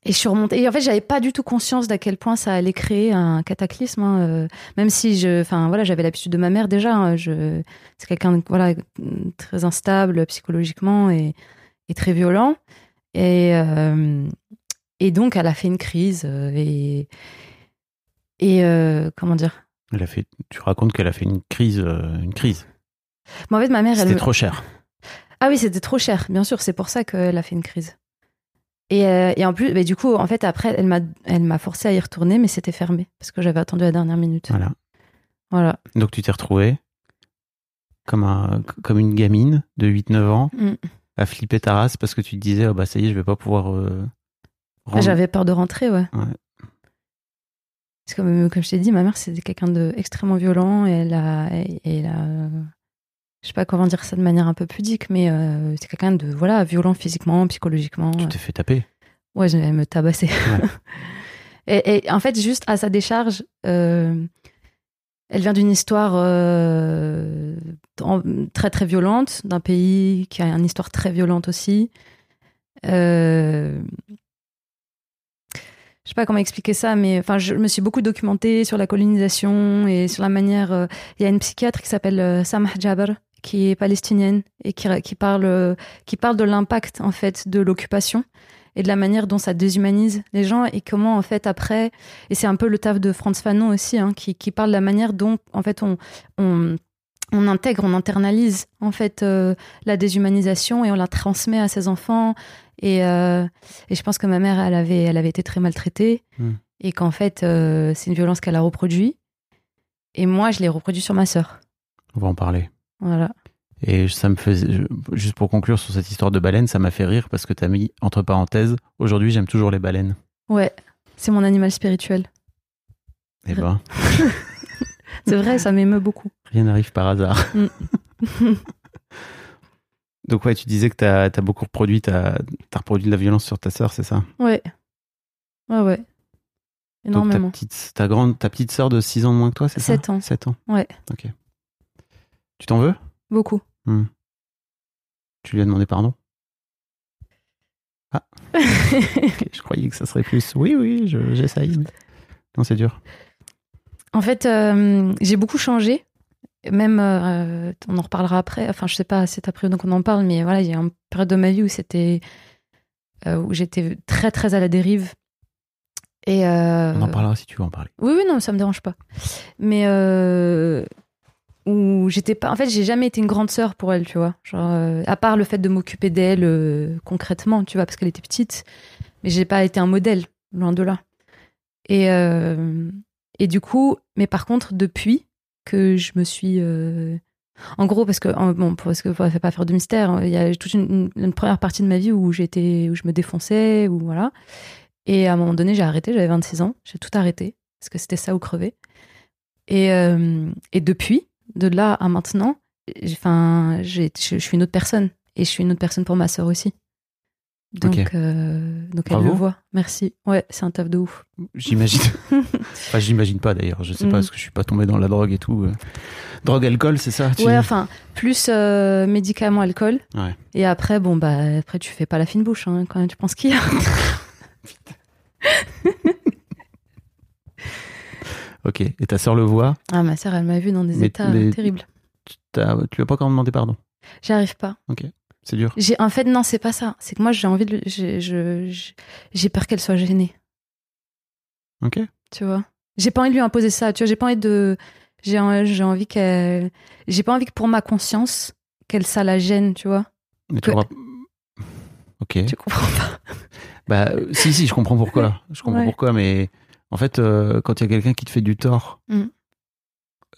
et je suis remontée. Et en fait, j'avais pas du tout conscience d'à quel point ça allait créer un cataclysme. hein, euh, même si je, enfin voilà, j'avais l'habitude de ma mère déjà. hein, je, c'est quelqu'un voilà très instable psychologiquement et, et très violent. Et euh, et donc elle a fait une crise et et comment dire. Elle a fait, tu racontes qu'elle a fait une crise, euh, une crise. Mais en fait, ma mère, elle C'était trop cher. Ah oui, c'était trop cher, bien sûr, c'est pour ça qu'elle a fait une crise. Et, euh, et en plus, bah, du coup, en fait, après, elle m'a, elle m'a forcé à y retourner, mais c'était fermé parce que j'avais attendu la dernière minute. Voilà. Voilà. Donc tu t'es retrouvée comme, un, comme une gamine de 8-9 ans Mm. à flipper ta race parce que tu te disais, oh bah ça y est, je vais pas pouvoir. euh, J'avais peur de rentrer, ouais. Ouais. Parce que, comme, comme je t'ai dit, ma mère, c'était quelqu'un d'extrêmement violent et elle a, et elle a, je sais pas comment dire ça de manière un peu pudique, mais euh, c'est quelqu'un de, voilà, violent physiquement, psychologiquement. Tu t'es fait taper? Ouais, elle me tabassait. Ouais. et, et en fait, juste à sa décharge, euh, elle vient d'une histoire euh, très très violente, d'un pays qui a une histoire très violente aussi. Euh, je sais pas comment expliquer ça, mais enfin, je me suis beaucoup documentée sur la colonisation et sur la manière. euh, Il y a une psychiatre qui s'appelle euh, Samah Jaber, qui est palestinienne et qui, parle, euh, qui parle de l'impact en fait de l'occupation et de la manière dont ça déshumanise les gens et comment en fait après et c'est un peu le taf de Franz Fanon aussi hein, qui, qui parle de la manière dont en fait on, on on intègre, on internalise en fait euh, la déshumanisation et on la transmet à ses enfants. Et, euh, et je pense que ma mère, elle avait, elle avait été très maltraitée Mm. et qu'en fait, euh, c'est une violence qu'elle a reproduit. Et moi, je l'ai reproduit sur ma sœur. On va en parler. Voilà. Et ça me faisait, juste pour conclure sur cette histoire de baleine, ça m'a fait rire parce que tu as mis entre parenthèses, aujourd'hui j'aime toujours les baleines. Ouais, c'est mon animal spirituel. Eh ben, C'est vrai, ça m'émeut beaucoup. rien n'arrive par hasard. Mm. Donc ouais, tu disais que tu as, beaucoup reproduit, tu as, reproduit de la violence sur ta sœur, c'est ça? Ouais. Ouais, ouais. Donc ta Énormément. petite, ta grande, ta petite sœur de 6 ans de moins que toi, c'est ça? Sept ans. 7 ans. Ouais. Ok. Tu t'en veux? Beaucoup. Tu lui as demandé pardon? Ok, Je croyais que ça serait plus. Oui, oui, je- j'essaye. mais- Non, c'est dur. En fait, euh, j'ai beaucoup changé. Même, euh, on en reparlera après. Enfin, je sais pas, c'est après donc on en parle, mais voilà, il y a une période de ma vie où c'était, euh, où j'étais très très à la dérive. Et On en parlera si tu veux en parler. oui, oui, non, ça me dérange pas. Mais où j'étais pas. En fait, j'ai jamais été une grande sœur pour elle, tu vois. Genre, à part le fait de m'occuper d'elle concrètement, tu vois, parce qu'elle était petite. Mais j'ai pas été un modèle, loin de là. Et, et du coup, mais par contre, depuis que je me suis. euh, en gros, parce que, bon, parce que ne pas faire de mystère, il y a toute une, première partie de ma vie où j'étais, où je me défonçais, ou voilà. Et à un moment donné, j'ai arrêté, j'avais 26 ans, j'ai tout arrêté, parce que c'était ça ou crever. Et, euh, et depuis, de là à maintenant, je suis une autre personne. Et je suis une autre personne pour ma sœur aussi. Donc, Ok. euh, donc elle Bravo. le voit. Merci. Ouais, c'est un taf de ouf. J'imagine. enfin, j'imagine pas d'ailleurs. Je sais Mm. pas parce que je suis pas tombé dans la drogue et tout. euh. Drogue, alcool, c'est ça tu- Ouais, enfin, plus euh, médicaments, alcool. Ouais. Et après, bon, bah, après, tu fais pas la fine bouche hein, quand tu penses qu'il y a. Ok. Et ta sœur le voit. Ah, ma sœur, elle m'a vu dans des Mais états les- terribles. Tu, lui as pas encore demandé pardon? J'y arrive pas. C'est dur. J'ai, en fait, non, c'est pas ça. C'est que moi, j'ai envie de, j'ai, peur qu'elle soit gênée. Ok. Tu vois? J'ai pas envie de lui imposer ça. Tu vois, j'ai pas envie de, j'ai, en- j'ai envie qu'elle, j'ai pas envie que pour ma conscience, qu'elle ça la gêne, tu vois? Mais tu auras- Ok. Tu comprends pas? Bah euh, si si, je comprends pourquoi. Je comprends Ouais. pourquoi, mais en fait, euh, quand il y a quelqu'un qui te fait du tort, Mm.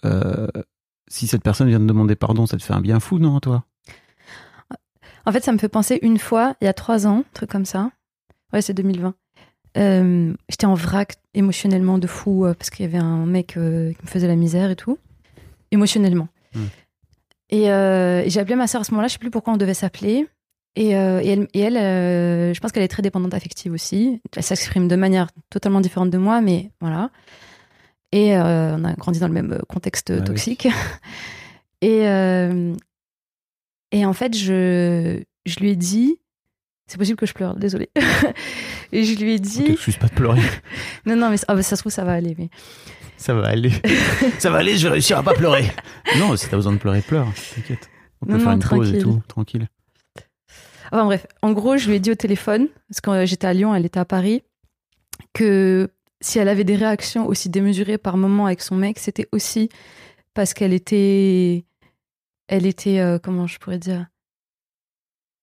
euh, si cette personne vient te demander pardon, ça te fait un bien fou, non, toi? En fait, ça me fait penser une fois, il y a trois ans, un truc comme ça. Ouais, c'est 2020. Euh, J'étais en vrac émotionnellement de fou euh, parce qu'il y avait un mec euh, qui me faisait la misère et tout. Émotionnellement. Hmm. Et, et j'ai appelé ma soeur à ce moment-là, je sais plus pourquoi on devait s'appeler. Et, et elle, et elle je pense qu'elle est très dépendante affective aussi. Elle s'exprime de manière totalement différente de moi, mais voilà. Et on a grandi dans le même contexte Ah oui. toxique. Et, euh, et en fait, je, je lui ai dit, c'est possible que je pleure, désolée. et je lui ai dit, t'excuse pas de pleurer. non, non, mais ah, bah, ça se trouve, ça va aller. Mais... Ça va aller. ça va aller, je vais réussir à pas pleurer. Non, si t'as besoin de pleurer, pleure. T'inquiète. On peut Non, faire non, une pause et tout, tranquille. Enfin bref, en gros, je lui ai dit au téléphone, parce que euh, j'étais à Lyon, elle était à Paris, que si elle avait des réactions aussi démesurées par moment avec son mec, c'était aussi parce qu'elle était, elle était, euh, comment je pourrais dire,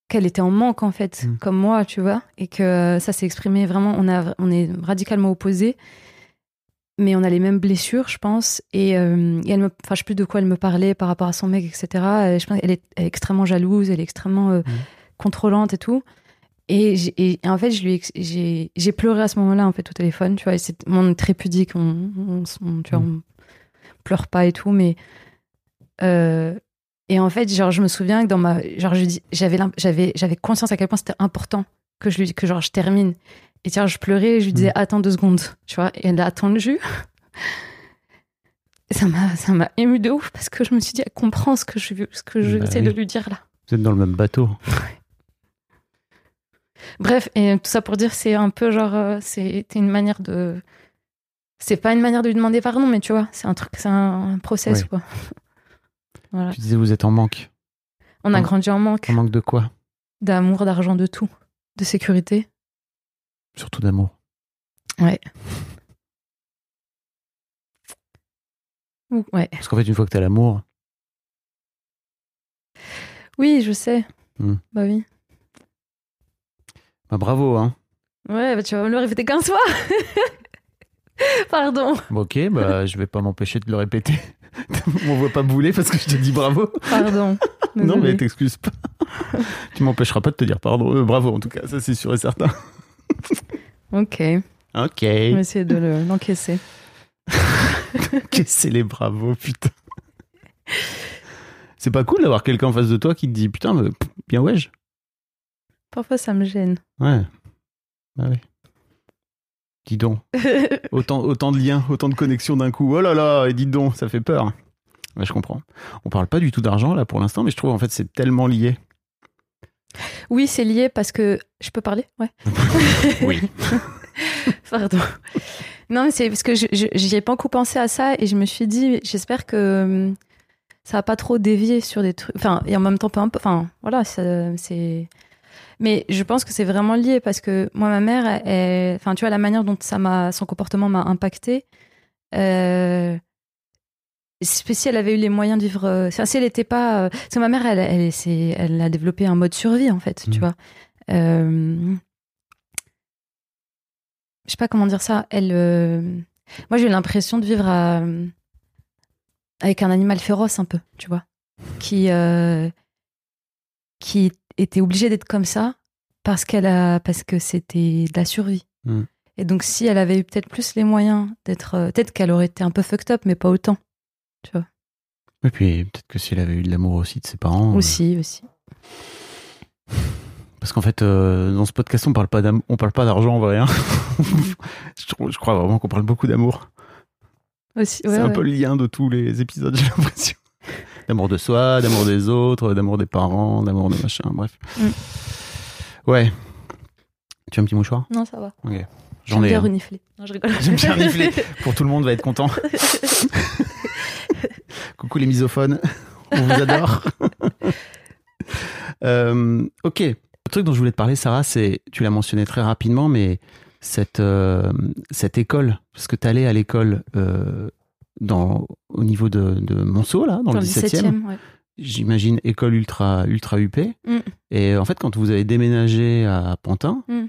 qu'elle était en manque en fait, Mm. comme moi, tu vois, et que ça s'est exprimé vraiment, on, a, on est radicalement opposés, mais on a les mêmes blessures, je pense, et, euh, et elle me, enfin, je sais plus de quoi elle me parlait par rapport à son mec, etc. Je pense qu'elle est, elle est extrêmement jalouse, elle est extrêmement euh, contrôlante et tout. Et, en fait, je lui j'ai j'ai pleuré à ce moment-là, en fait, au téléphone, tu vois, et c'est on est très pudique, on, on, on- tu vois, on pleure pas et tout, mais euh, et en fait, genre, je me souviens que dans ma, genre, j'avais, j'avais, j'avais conscience à quel point c'était important que je lui, que genre, je termine. Et tiens, je pleurais, et je lui disais, attends deux secondes, tu vois, et elle a attendu. Ça m'a, ça m'a ému de ouf parce que je me suis dit, elle comprend ce que je, ce que je Bah essaie oui. de lui dire là. Vous êtes dans le même bateau. Bref, et tout ça pour dire, c'est un peu genre, euh, c'était une manière de. C'est pas une manière de lui demander pardon, mais tu vois, c'est un truc, c'est un, un process, Ouais. quoi. Voilà. Tu disais vous êtes en manque. On a En- grandi en manque En manque de quoi? D'amour, d'argent, de tout, de sécurité. Surtout d'amour. Ouais. Ouais. Parce qu'en fait, une fois que t'as l'amour, Oui, je sais. Hmm. Bah oui. bah bravo, hein. Ouais, bah tu vas me le répéter 15 fois. Pardon. Bon, ok, bah je vais pas m'empêcher de le répéter. On voit pas bouler parce que je te dis bravo. Pardon. Non, mais t'excuses pas. tu m'empêcheras pas de te dire pardon. Euh, bravo, en tout cas, ça c'est sûr et certain. Ok. Ok. On va essayer de le- l'encaisser. Que c'est les bravos, putain. C'est pas cool d'avoir quelqu'un en face de toi qui te dit putain, mais, bien wesh. Parfois, ça me gêne. Ouais. Bah oui. Dis donc, autant, autant de liens, autant de connexions d'un coup. Oh là là, et dis donc, ça fait peur. Ouais, je comprends. On parle pas du tout d'argent là pour l'instant, mais je trouve en fait c'est tellement lié. oui, c'est lié parce que. Je peux parler? Ouais. Oui. Pardon. Non, mais c'est parce que j'y ai pas beaucoup pensé à ça et je me suis dit, j'espère que hum, ça va pas trop dévier sur des trucs. Enfin, et en même temps, peu importe. Enfin, voilà, c'est. Mais je pense que c'est vraiment lié parce que moi, ma mère, enfin, tu vois, la manière dont ça m'a, son comportement m'a impacté. Euh, si elle avait eu les moyens de vivre, euh, si elle n'était pas, euh, parce que ma mère, elle, elle, a développé un mode survie en fait, tu Mhm. vois. Euh, je sais pas comment dire ça. Elle, euh, moi, j'ai eu l'impression de vivre à- avec un animal féroce un peu, tu vois, qui euh, qui était obligé d'être comme ça parce qu'elle a parce que c'était de la survie. Mm. Et donc, si elle avait eu peut-être plus les moyens d'être, euh, peut-être qu'elle aurait été un peu fucked up, mais pas autant. Tu vois. Et puis peut-être que si elle avait eu de l'amour aussi de ses parents. Aussi, aussi. euh, Parce qu'en fait, euh, dans ce podcast, on parle pas d'am- on parle pas d'argent en vrai. hein. je, je crois vraiment qu'on parle beaucoup d'amour. Aussi, C'est ouais, un ouais. peu le lien de tous les épisodes, j'ai l'impression. D'amour de soi, d'amour des autres, d'amour des parents, d'amour de machin, bref. Mm. Ouais. Tu as un petit mouchoir? Non, ça va. Ok. J'en J'aime ai. bien un. renifler. Non, je rigole. J'aime bien renifler. Pour tout le monde va être content. Coucou les misophones, on vous adore. Euh, ok, le truc dont je voulais te parler, Sarah, c'est, tu l'as mentionné très rapidement, mais cette, euh, cette école, parce que tu allais à l'école euh, dans, au niveau de, de Monceau, là, dans, Dans le 17e, 17e, ouais. j'imagine école ultra, ultra UP. Mm. Et en fait, quand vous avez déménagé à Pantin, Mm.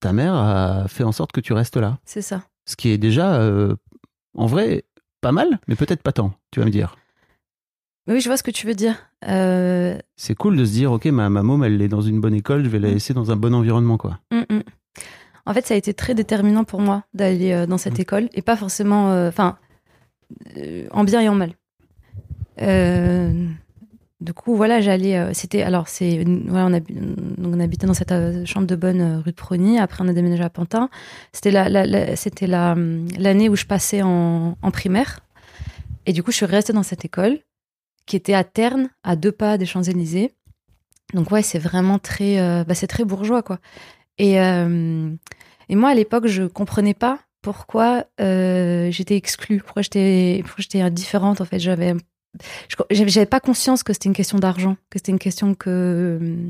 ta mère a fait en sorte que tu restes là. C'est ça. Ce qui est déjà, euh, en vrai, pas mal, mais peut-être pas tant, tu vas me dire. Oui, je vois ce que tu veux dire. Euh, C'est cool de se dire, ok, ma, ma môme, elle est dans une bonne école, je vais la Mm. laisser dans un bon environnement, quoi. mm. En fait, ça a été très déterminant pour moi d'aller euh, dans cette Mm. école et pas forcément, euh, enfin, euh, en bien et en mal. Euh, du coup, voilà, j'allais. euh, C'était alors, c'est voilà, on, habitait dans cette euh, chambre de bonne rue de Prony. Après, on a déménagé à Pantin. C'était la, la- la- c'était la l'année où je passais en, en primaire. Et du coup, je suis restée dans cette école qui était à Terne, à deux pas des Champs Élysées. Donc ouais, c'est vraiment très, bah, c'est très bourgeois quoi. Et euh, et moi à l'époque, je comprenais pas pourquoi euh, j'étais exclue, pourquoi j'étais, pourquoi j'étais différente en fait. J'avais, j'avais pas conscience que c'était une question d'argent, que c'était une question que euh,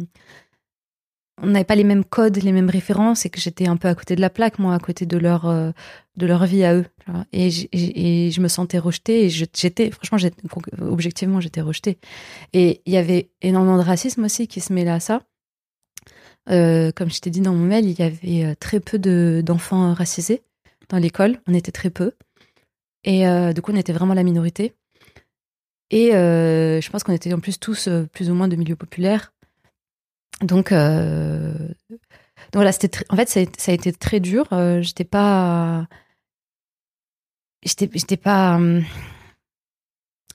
on n'avait pas les mêmes codes, les mêmes références, et que j'étais un peu à côté de la plaque, moi, à côté de leur de leur vie à eux. Et, et, je me sentais rejetée. Et j'étais, franchement, objectivement, j'étais rejetée. Et il y avait énormément de racisme aussi qui se mêlait à ça. Euh, comme je t'ai dit dans mon mail, il y avait euh, très peu de- d'enfants racisés dans l'école. On était très peu. Et euh, du coup, on était vraiment la minorité. Et je pense qu'on était en plus tous plus ou moins de milieux populaires. Donc, voilà, en fait, ça a, été- très dur. J'étais pas. J'étais pas. hum,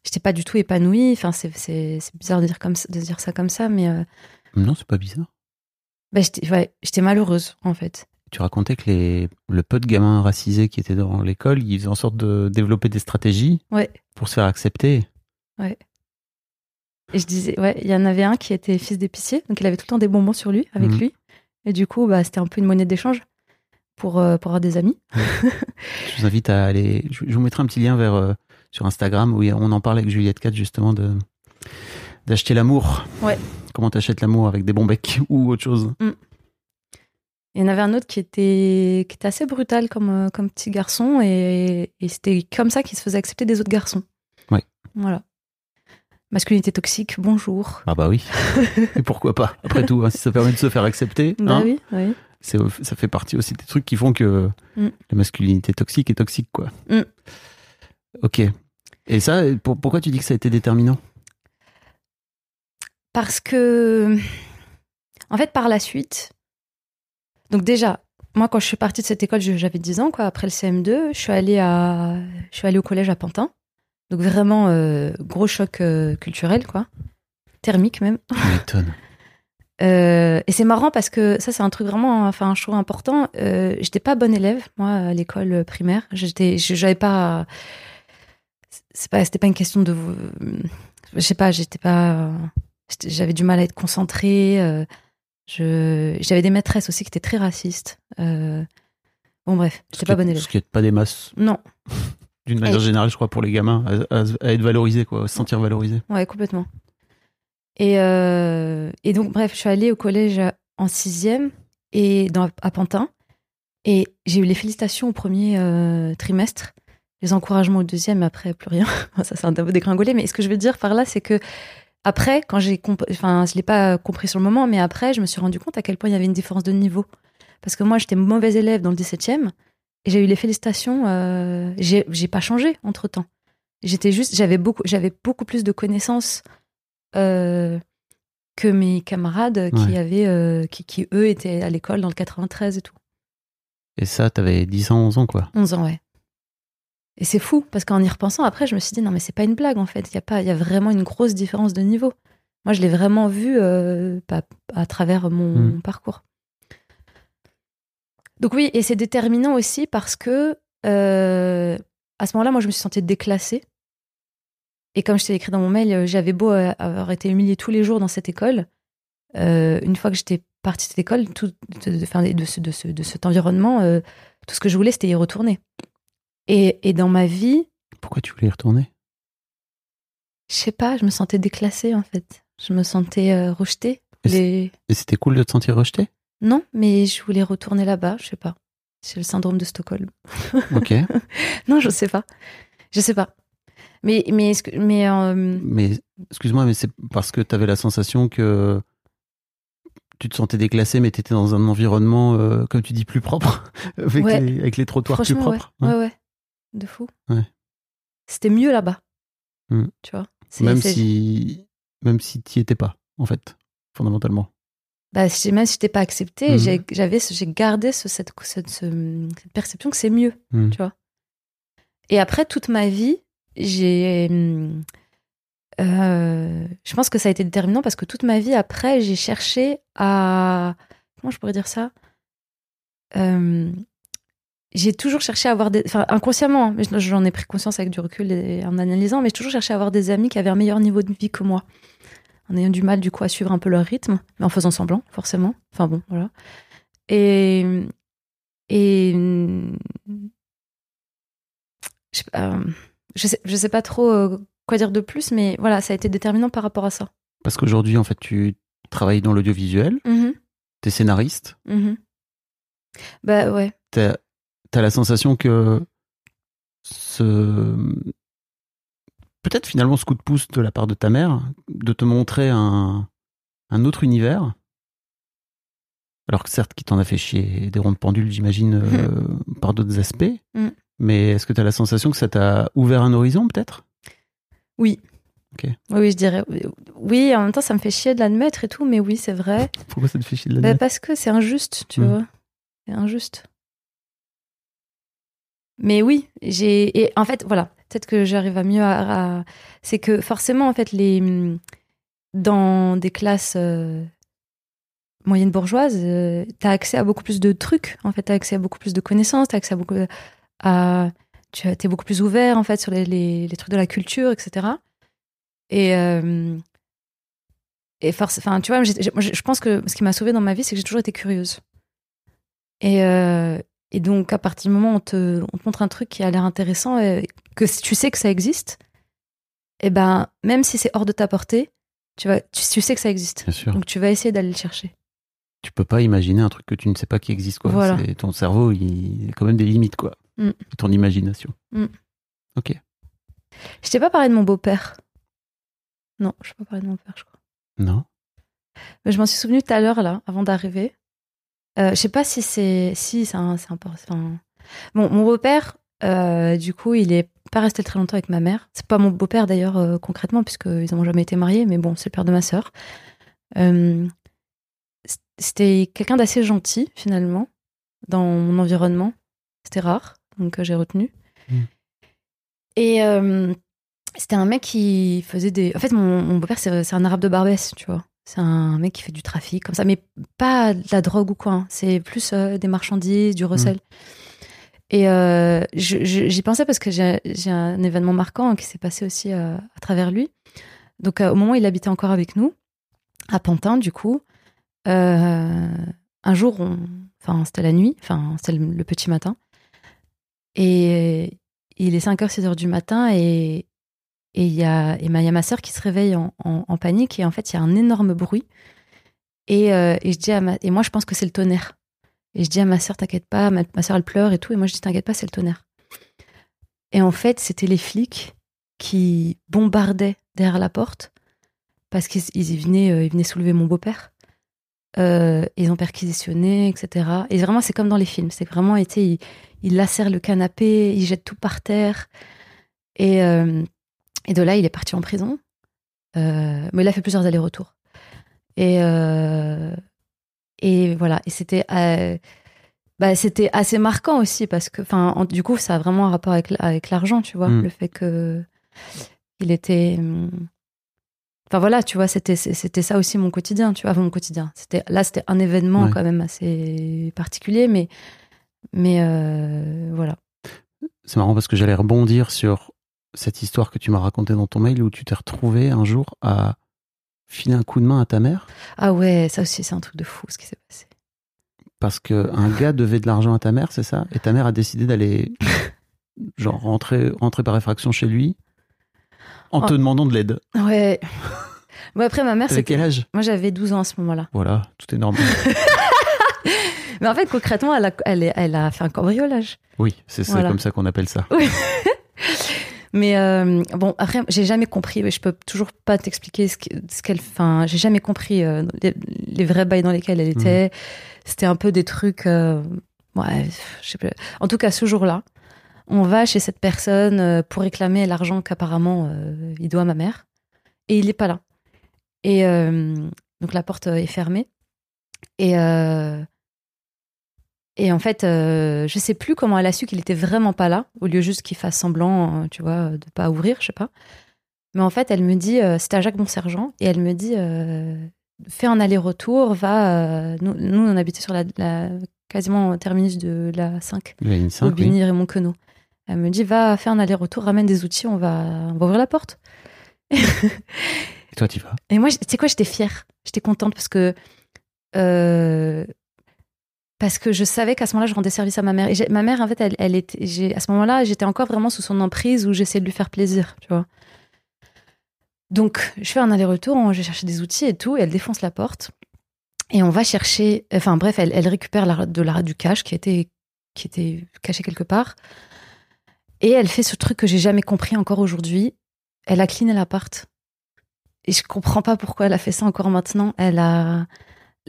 J'étais pas du tout épanouie. Enfin, c'est bizarre de dire, comme ça, de dire ça comme ça, mais Non, c'est pas bizarre. Bah, j'étais ouais, j'étais malheureuse, en fait. Tu racontais que les, le peu de gamins racisés qui étaient dans l'école, ils faisaient en sorte de développer des stratégies Ouais. pour se faire accepter. Et je disais, ouais, il y en avait un qui était fils d'épicier, donc il avait tout le temps des bonbons sur lui, avec Mhm. lui. Et du coup, bah, c'était un peu une monnaie d'échange pour, euh, pour avoir des amis. Je vous invite à aller. Je vous mettrai un petit lien vers euh, sur Instagram où on en parle avec Juliette Cat justement de d'acheter l'amour. Ouais. Comment t'achètes l'amour avec des bons becs ou autre chose. Il y en avait un autre qui était, qui était assez brutal comme, euh, comme petit garçon, et, et c'était comme ça qu'il se faisait accepter des autres garçons. Ouais. Voilà. Masculinité toxique, bonjour. Ah bah oui. Et pourquoi pas Après tout, hein, si ça permet de se faire accepter, Bah hein, oui, oui. c'est ça fait partie aussi des trucs qui font que Mm. la masculinité toxique est toxique quoi. Mm. Ok. Et ça, pour- pourquoi tu dis que ça a été déterminant? Parce que, en fait, par la suite, donc déjà, moi, quand je suis partie de cette école, j'avais 10 ans, quoi. Après le CM2, je suis allée, à, je suis allée au collège à Pantin. Donc vraiment, euh, gros choc euh, culturel, quoi. Thermique même. Euh, et c'est marrant parce que ça, c'est un truc vraiment, enfin, je trouve important. Euh, j'étais pas bonne élève, moi, à l'école primaire. J'étais, j'avais pas. C'est pas, c'était pas une question de. Je sais pas, j'étais pas. J'avais du mal à être concentrée. euh, je, j'avais des maîtresses aussi qui étaient très racistes. Euh, bon, bref, j'étais pas bonne élève. Ce qui est pas des masses, Non, d'une manière Et- générale, je crois, pour les gamins, à, à- à être valorisés, quoi, à se sentir valorisés. Ouais, complètement. Et, euh, et donc, bref, je suis allée au collège en sixième et dans, à Pantin. Et j'ai eu les félicitations au premier trimestre, les encouragements au deuxième, mais après, plus rien. ça, c'est un peu dégringolé. Mais ce que je veux dire par là, c'est que après, quand j'ai compris, enfin, je l'ai pas compris sur le moment, mais après, je me suis rendu compte à quel point il y avait une différence de niveau. Parce que moi, j'étais mauvaise élève dans le 17e et j'ai eu les félicitations. euh, j'ai j'ai pas changé entre temps. J'étais juste, j'avais beaucoup, j'avais beaucoup plus de connaissances euh, que mes camarades qui Ouais. avaient, euh, qui, qui eux étaient à l'école dans le 93 et tout. Et ça, t'avais 10 ans, 11 ans, quoi. 11 ans, ouais. Et c'est fou, parce qu'en y repensant, après, je me suis dit, non, mais c'est pas une blague, en fait. Il y, a pas- y a vraiment une grosse différence de niveau. Moi, je l'ai vraiment vu euh, à travers mon, Mm. mon parcours. Donc oui, et c'est déterminant aussi parce que euh, à ce moment-là, moi, je me suis sentie déclassée. Et comme je t'ai écrit dans mon mail, euh, j'avais beau avoir été humiliée tous les jours dans cette école. euh, une fois que j'étais partie de cette école, tout, de, de- enfin, de, ce, de, ce- de cet environnement, tout ce que je voulais, c'était y retourner. Et, et dans ma vie, Pourquoi tu voulais y retourner? je sais pas, je me sentais déclassée en fait. Je me sentais euh, rejetée. Et Les- c'était cool de te sentir rejeté Non, mais je voulais retourner là-bas, je sais pas. C'est le syndrome de Stockholm. Ok. Non, je sais pas. Je sais pas. Mais, mais, mais euh, mais excuse-moi, mais c'est parce que tu avais la sensation que tu te sentais déclassé, mais tu étais dans un environnement, euh, comme tu dis, plus propre, avec, Ouais. les, avec les trottoirs plus ouais. propres. ouais, ouais, de fou. Ouais. C'était mieux là-bas. Hmm. Tu vois. Même si, même si tu étais pas, en fait, fondamentalement. bah, si- même si j'étais pas acceptée, Mhm. j'ai- j'avais, ce- j'ai gardé ce- cette, cette, ce- cette perception que c'est mieux. Hmm. tu vois. Et après, toute ma vie, j'ai. hum, euh, je pense que ça a été déterminant parce que toute ma vie, après, j'ai cherché à. Comment je pourrais dire ça? Euh, J'ai toujours cherché à avoir des. Enfin, inconsciemment, hein, j'en ai pris conscience avec du recul et en analysant, mais j'ai toujours cherché à avoir des amis qui avaient un meilleur niveau de vie que moi. En ayant du mal, du coup, à suivre un peu leur rythme, mais en faisant semblant, forcément. Enfin bon, voilà. Et. Et je, euh, je sais, je sais pas trop euh, quoi dire de plus, mais voilà, ça a été déterminant par rapport à ça. Parce qu'aujourd'hui, en fait, tu travailles dans l'audiovisuel, Mhm, tu es scénariste, mhm. Bah ouais. As, la sensation que ce. Peut-être finalement ce coup de pouce de la part de ta mère, de te montrer un, un autre univers, alors que certes, qui t'en a fait chier des rondes pendules, j'imagine, euh, par d'autres aspects, Mm. mais est-ce que tu as la sensation que ça t'a ouvert un horizon, peut-être? Oui, oui, je dirais. Oui, en même temps, ça me fait chier de l'admettre et tout, mais oui, c'est vrai. Pourquoi ça te fait chier de Bah, l'admettre? parce que c'est injuste, tu Mm. vois. C'est injuste. Mais oui, j'ai. En fait, voilà, peut-être que j'arrive à mieux C'est que forcément, en fait, les. Dans des classes euh, moyennes bourgeoises, euh, t'as accès à beaucoup plus de trucs. En fait, t'as accès à beaucoup plus de connaissances, t'as accès à beaucoup. À... Tu es beaucoup plus ouvert, en fait, sur les, les, trucs de la culture, etc. Et. euh, et enfin, tu vois, moi, je je pense que ce qui m'a sauvée dans ma vie, c'est que j'ai toujours été curieuse. Et, euh, et donc, à partir du moment où on te, on te montre un truc qui a l'air intéressant, et que tu sais que ça existe, et ben, même si c'est hors de ta portée, tu, vas, tu, tu sais que ça existe. Bien sûr. Donc, tu vas essayer d'aller le chercher. Tu peux pas imaginer un truc que tu ne sais pas qui existe, quoi. Voilà. Ton cerveau, il il a quand même des limites, quoi. Mm. Ton imagination. Mm. Ok. Je t'ai pas parlé de mon beau-père. Non, je t'ai pas parlé de mon père, je crois. Non Mais je m'en suis souvenu tout à l'heure, là, avant d'arriver. Euh, je sais pas si c'est. Si, c'est un- c'est Bon, mon beau-père, euh, du coup, il est pas resté très longtemps avec ma mère. C'est pas mon beau-père d'ailleurs, euh, concrètement, puisqu'ils n'ont jamais été mariés, mais bon, c'est le père de ma sœur. Euh, C'était quelqu'un d'assez gentil, finalement, dans mon environnement. C'était rare, donc j'ai retenu. Mm. Et c'était un mec qui faisait des. En fait, mon, mon beau-père, c'est c'est un arabe de Barbès, tu vois. C'est un mec qui fait du trafic, comme ça, mais pas de la drogue ou quoi. hein. C'est plus euh, des marchandises, du recel. Et euh, j'y pensais parce que j'ai un événement marquant qui s'est passé aussi euh, à travers lui. Donc, au moment où il habitait encore avec nous, à Pantin, du coup, un jour, on... enfin, c'était la nuit, enfin, c'était le, le petit matin. Et il est 5h, 6h du matin et et il y a, ma, y sœur qui se réveille en, panique et en fait, il y a un énorme bruit. Et, euh, et, je dis à ma, et moi, je pense que c'est le tonnerre. Et je dis à ma sœur, t'inquiète pas, ma, ma sœur, elle pleure et tout. Et moi, je dis, t'inquiète pas, c'est le tonnerre. Et en fait, c'était les flics qui bombardaient derrière la porte parce qu'ils ils venaient, euh, ils venaient soulever mon beau-père. Euh, ils ont perquisitionné, etc. Et vraiment, c'est comme dans les films. C'est vraiment été, ils, ils lacèrent le canapé, ils jettent tout par terre. Et, et de là, il est parti en prison. Euh, mais il a fait plusieurs allers-retours. Et, euh, et voilà. Et c'était euh, bah, c'était assez marquant aussi parce que, enfin, en- du coup, ça a vraiment un rapport avec, avec l'argent, tu vois. Mm. Le fait que il était. Enfin voilà, tu vois, c'était c'était ça aussi mon quotidien, tu vois, mon quotidien. C'était là, c'était un événement Ouais. quand même assez particulier, mais mais euh, voilà. C'est marrant parce que j'allais rebondir sur cette histoire que tu m'as racontée dans ton mail où tu t'es retrouvé un jour à filer un coup de main à ta mère? Ah ouais, ça aussi c'est un truc de fou ce qui s'est passé. parce que un gars devait de l'argent à ta mère, c'est ça? Et ta mère a décidé d'aller genre rentrer rentrer par effraction chez lui en te Oh. demandant de l'aide. Ouais. Bon après ma mère c'était quel âge? moi j'avais 12 ans à ce moment-là. Voilà, tout est normal. Mais en fait concrètement elle a elle, a fait un cambriolage. Oui, c'est Voilà. comme ça qu'on appelle ça. Mais euh, bon, après, j'ai jamais compris, mais je peux toujours pas t'expliquer ce que- ce qu'elle. Enfin, j'ai jamais compris euh, les, les vrais bails dans lesquels elle était. C'était un peu des trucs. euh, ouais, je sais pas. En tout cas, ce jour-là, on va chez cette personne pour réclamer l'argent qu'apparemment il doit à ma mère. Et il est pas là. Et donc la porte est fermée. Et. Et en fait, euh, je sais plus comment elle a su qu'il était vraiment pas là, au lieu juste qu'il fasse semblant, euh, tu vois, de pas ouvrir, je sais pas. Mais en fait, elle me dit, euh, c'était à Jacques Bonsergent, et elle me dit, euh, fais un aller-retour, va. euh, nous, nous, on habitait sur la, la- quasiment au terminus de la 5, La ligne 5, oui. Aubigny et Montquenot. Elle me dit, va faire un aller-retour, ramène des outils, on va, on va ouvrir la porte. Et toi, tu vas? Et moi, tu sais quoi, j'étais fière. J'étais contente parce que. euh, parce que je savais qu'à ce moment-là, je rendais service à ma mère. Et j'ai- ma mère, en fait, elle, était. j'ai- À ce moment-là, j'étais encore vraiment sous son emprise où j'essayais de lui faire plaisir, tu vois. Donc, je fais un aller-retour, je chercher des outils et tout, et elle défonce la porte. Et on va chercher. Enfin, bref, elle, elle récupère la- de la, du cash qui était, qui était caché quelque part. Et elle fait ce truc que j'ai jamais compris encore aujourd'hui. Elle a cleané l'appart. Et je comprends pas pourquoi elle a fait ça encore maintenant. Elle a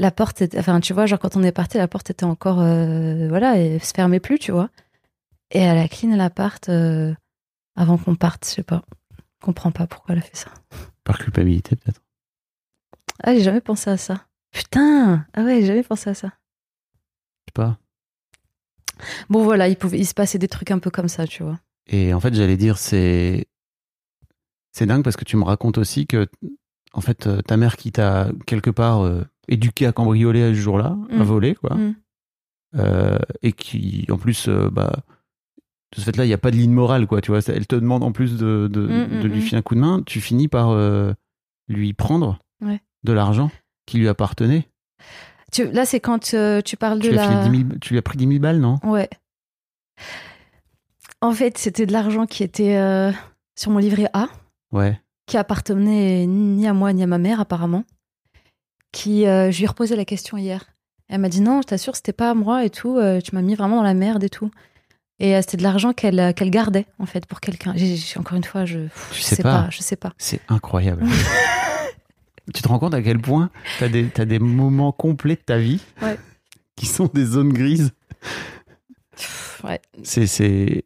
la porte, était- enfin tu vois, genre quand on est parti, la porte était encore, euh, voilà, et se fermait plus, tu vois. Et elle a cleané l'appart euh, avant qu'on parte, je sais pas. Je comprends pas pourquoi elle a fait ça. par culpabilité peut-être. Ah, j'ai jamais pensé à ça. Putain, ah ouais, j'ai jamais pensé à ça. Je sais pas. Bon voilà, il pouvait, il se passait des trucs un peu comme ça, tu vois. Et en fait, j'allais dire, c'est c'est dingue parce que tu me racontes aussi que, en fait, euh, ta mère qui t'a quelque part euh, éduqué à cambrioler à ce jour-là, à Mm. voler, quoi, Mm. euh, et qui, en plus, euh, bah, de ce fait-là, il n'y a pas de ligne morale, quoi, tu vois. Elle te demande en plus de, de, Mm, de lui filer un coup de main, tu finis par euh, lui prendre Ouais. de l'argent qui lui appartenait. Tu, là, c'est quand tu parles Tu de la. 10 000 tu lui as pris 10 000 balles, non? Ouais. En fait, c'était de l'argent qui était sur mon livret A. Ouais. qui appartenait ni à moi ni à ma mère apparemment. Qui, euh, je lui ai reposé la question hier. Elle m'a dit non, je t'assure, c'était pas à moi et tout. euh, tu m'as mis vraiment dans la merde et tout. Et euh, c'était de l'argent qu'elle qu'elle gardait en fait pour quelqu'un. Encore une fois, je, pff, Tu je sais sais pas. pas. je sais pas. C'est incroyable. tu te rends compte à quel point tu as des, t'as des moments complets de ta vie Ouais. qui sont des zones grises? Ouais. C'est c'est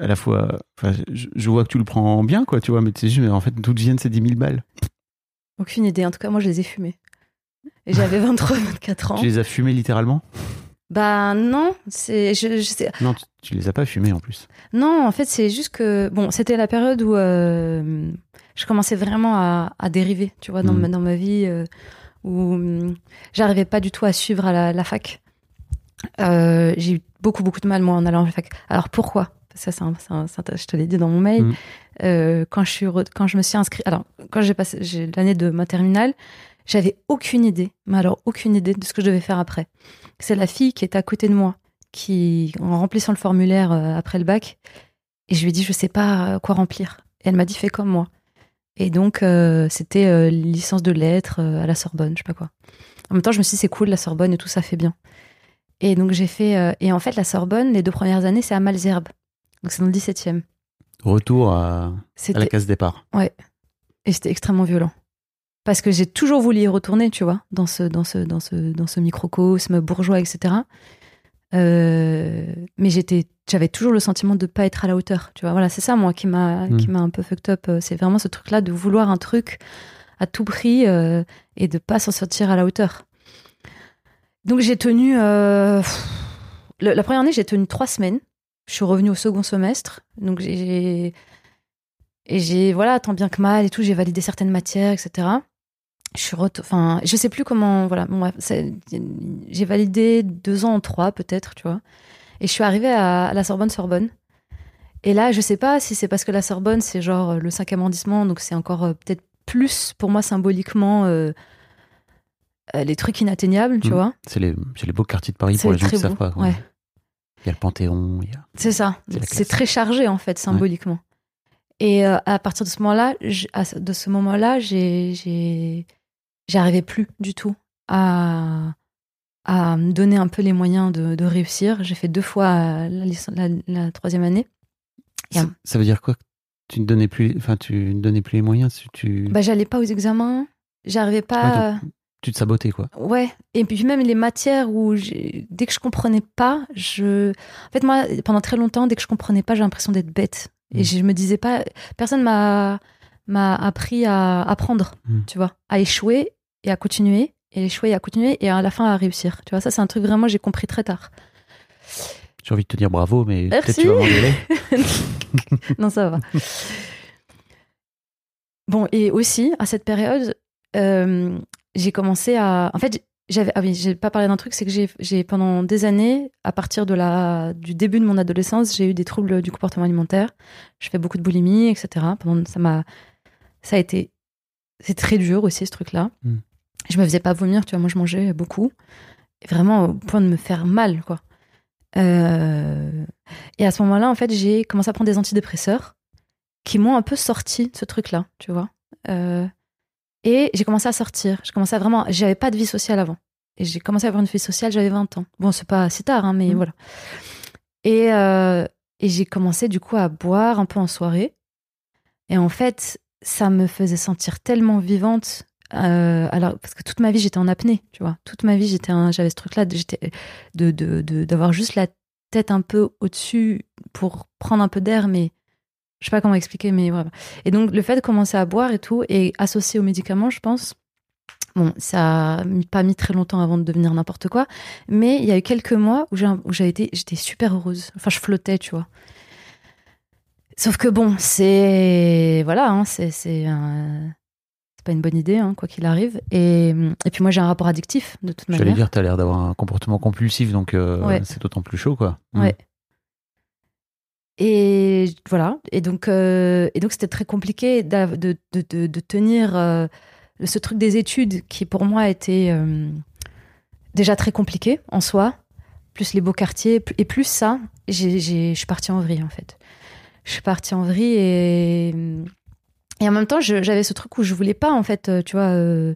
à la fois. enfin, je, je vois que tu le prends bien, quoi, tu vois, mais juste, mais en fait, d'où viennent ces 10 000 balles? Aucune idée. En tout cas, moi, je les ai fumés. J'avais 23, 24 ans. Tu les as fumées littéralement? Bah non, c'est je, Non, tu, tu les as pas fumées en plus. Non, en fait, c'est juste que bon, c'était la période où euh, je commençais vraiment à, à dériver, tu vois, dans, Mhm. ma, dans ma vie, euh, où hum, j'arrivais pas du tout à suivre à la, la fac. Euh, j'ai eu beaucoup, beaucoup de mal, moi, en allant à la fac. Alors pourquoi? Ça, c'est je te l'ai dit dans mon mail. Euh, quand, je suis quand je me suis inscrite, alors, quand j'ai passé l'année de ma terminale, j'avais aucune idée, mais alors aucune idée de ce que je devais faire après. C'est la fille qui était à côté de moi, qui, en remplissant le formulaire euh, après le bac, et je lui ai dit, je sais pas euh, quoi remplir. Et elle m'a dit, fais comme moi. Et donc, euh, c'était euh, licence de lettres euh, à la Sorbonne, je sais pas quoi. En même temps, je me suis dit, c'est cool, la Sorbonne et tout, ça fait bien. Et donc, j'ai fait. et en fait, la Sorbonne, les deux premières années, c'est à Malzerbe. Donc, c'est dans le 17 e Retour à, à la case départ. et c'était extrêmement violent. Parce que j'ai toujours voulu y retourner, tu vois, dans ce, dans ce, dans ce, dans ce microcosme bourgeois, etc. Euh, mais j'étais, j'avais toujours le sentiment de pas être à la hauteur, tu vois. Voilà, c'est ça, moi, qui m'a, Mm. qui m'a un peu fucked up. Euh, C'est vraiment ce truc-là de vouloir un truc à tout prix euh, et de pas s'en sortir à la hauteur. Donc j'ai tenu, euh, pff, le- la, première année, j'ai tenu trois semaines. Je suis revenue au second semestre, donc j'ai- Et j'ai, voilà, tant bien que mal et tout, j'ai validé certaines matières, etc. Je suis enfin, je sais plus comment, voilà, bon, j'ai validé deux ans en trois, peut-être, tu vois. Et je suis arrivée à, à la Sorbonne, Sorbonne. Et là, je sais pas si c'est parce que la Sorbonne, c'est genre euh, le 5 arrondissement, donc c'est encore euh, peut-être plus pour moi symboliquement euh, euh, les trucs inatteignables, tu Mhm. vois. C'est les, les beaux quartiers de Paris pour les gens qui savent pas. quoi. ouais. Il y a le Panthéon, a... C'est ça. C'est très chargé en fait symboliquement. Et à partir de ce moment-là, de ce j'ai, j'arrivais plus du tout à à me donner un peu les moyens de, de réussir. J'ai fait deux fois la, licence- la, la troisième année. Et Ça, veut dire quoi Tu ne donnais plus, enfin, tu ne donnais plus les moyens, tu, tu, Bah, j'allais pas aux examens. J'arrivais pas. Ouais, tu te sabotais, quoi. Ouais, et puis même les matières où dès que je comprenais pas, je. En fait, moi, pendant très longtemps, dès que je comprenais pas, j'ai l'impression d'être bête. Et Mm. je me disais pas. Personne m'a m'a appris à apprendre, Mm. tu vois, à échouer et à continuer, et échouer et à continuer, et à la fin à réussir. Tu vois, ça, c'est un truc vraiment, j'ai compris très tard. J'ai envie de te dire bravo, mais peut-être tu vas m'engueuler. non, ça va. Bon, et aussi, à cette période, euh, j'ai commencé à. En fait, j'avais. Ah oui, j'ai pas parlé d'un truc, c'est que j'ai, j'ai, pendant des années, à partir de la, du début de mon adolescence, j'ai eu des troubles du comportement alimentaire. Je fais beaucoup de boulimie, etc. Pendant, ça m'a. Ça a été. C'est très dur aussi, ce truc-là. Mm. Je me faisais pas vomir, tu vois, moi, je mangeais beaucoup. Vraiment au point de me faire mal, quoi. Euh, et à ce moment-là, en fait, j'ai commencé à prendre des antidépresseurs qui m'ont un peu sorti de ce truc-là, tu vois. Euh, et j'ai commencé à sortir. J'ai commencé à vraiment. J'avais pas de vie sociale avant. Et j'ai commencé à avoir une vie sociale, j'avais 20 ans. Bon, c'est pas si tard, hein, mais Mhm. voilà. Et, euh, et j'ai commencé du coup à boire un peu en soirée. Et en fait, ça me faisait sentir tellement vivante. euh, alors, parce que toute ma vie, j'étais en apnée, tu vois. Toute ma vie, j'étais j'avais ce truc-là, j'étais de, de, d'avoir juste la tête un peu au-dessus pour prendre un peu d'air, mais je sais pas comment expliquer, mais. Et donc, le fait de commencer à boire et tout, et associé aux médicaments, je pense, bon, ça a mis- pas mis très longtemps avant de devenir n'importe quoi, mais il y a eu quelques mois où j'ai où j'ai été, j'étais super heureuse. Enfin, je flottais, tu vois. Sauf que bon, c'est. Voilà, hein, c'est. C'est un- pas une bonne idée, hein, quoi qu'il arrive. Et, et puis moi, j'ai un rapport addictif, de toute J'allais manière. dire, tu as l'air d'avoir un comportement compulsif, donc euh, Ouais. c'est d'autant plus chaud, quoi. Mm. Ouais. Et voilà. Et donc, euh, et donc c'était très compliqué de, de, de, de tenir euh, ce truc des études qui pour moi était déjà très compliqué en soi, plus les beaux quartiers et plus ça. Je suis partie en vrille en fait. Je suis partie en vrille et et en même temps j'avais ce truc où je voulais pas en fait, euh, tu vois. euh,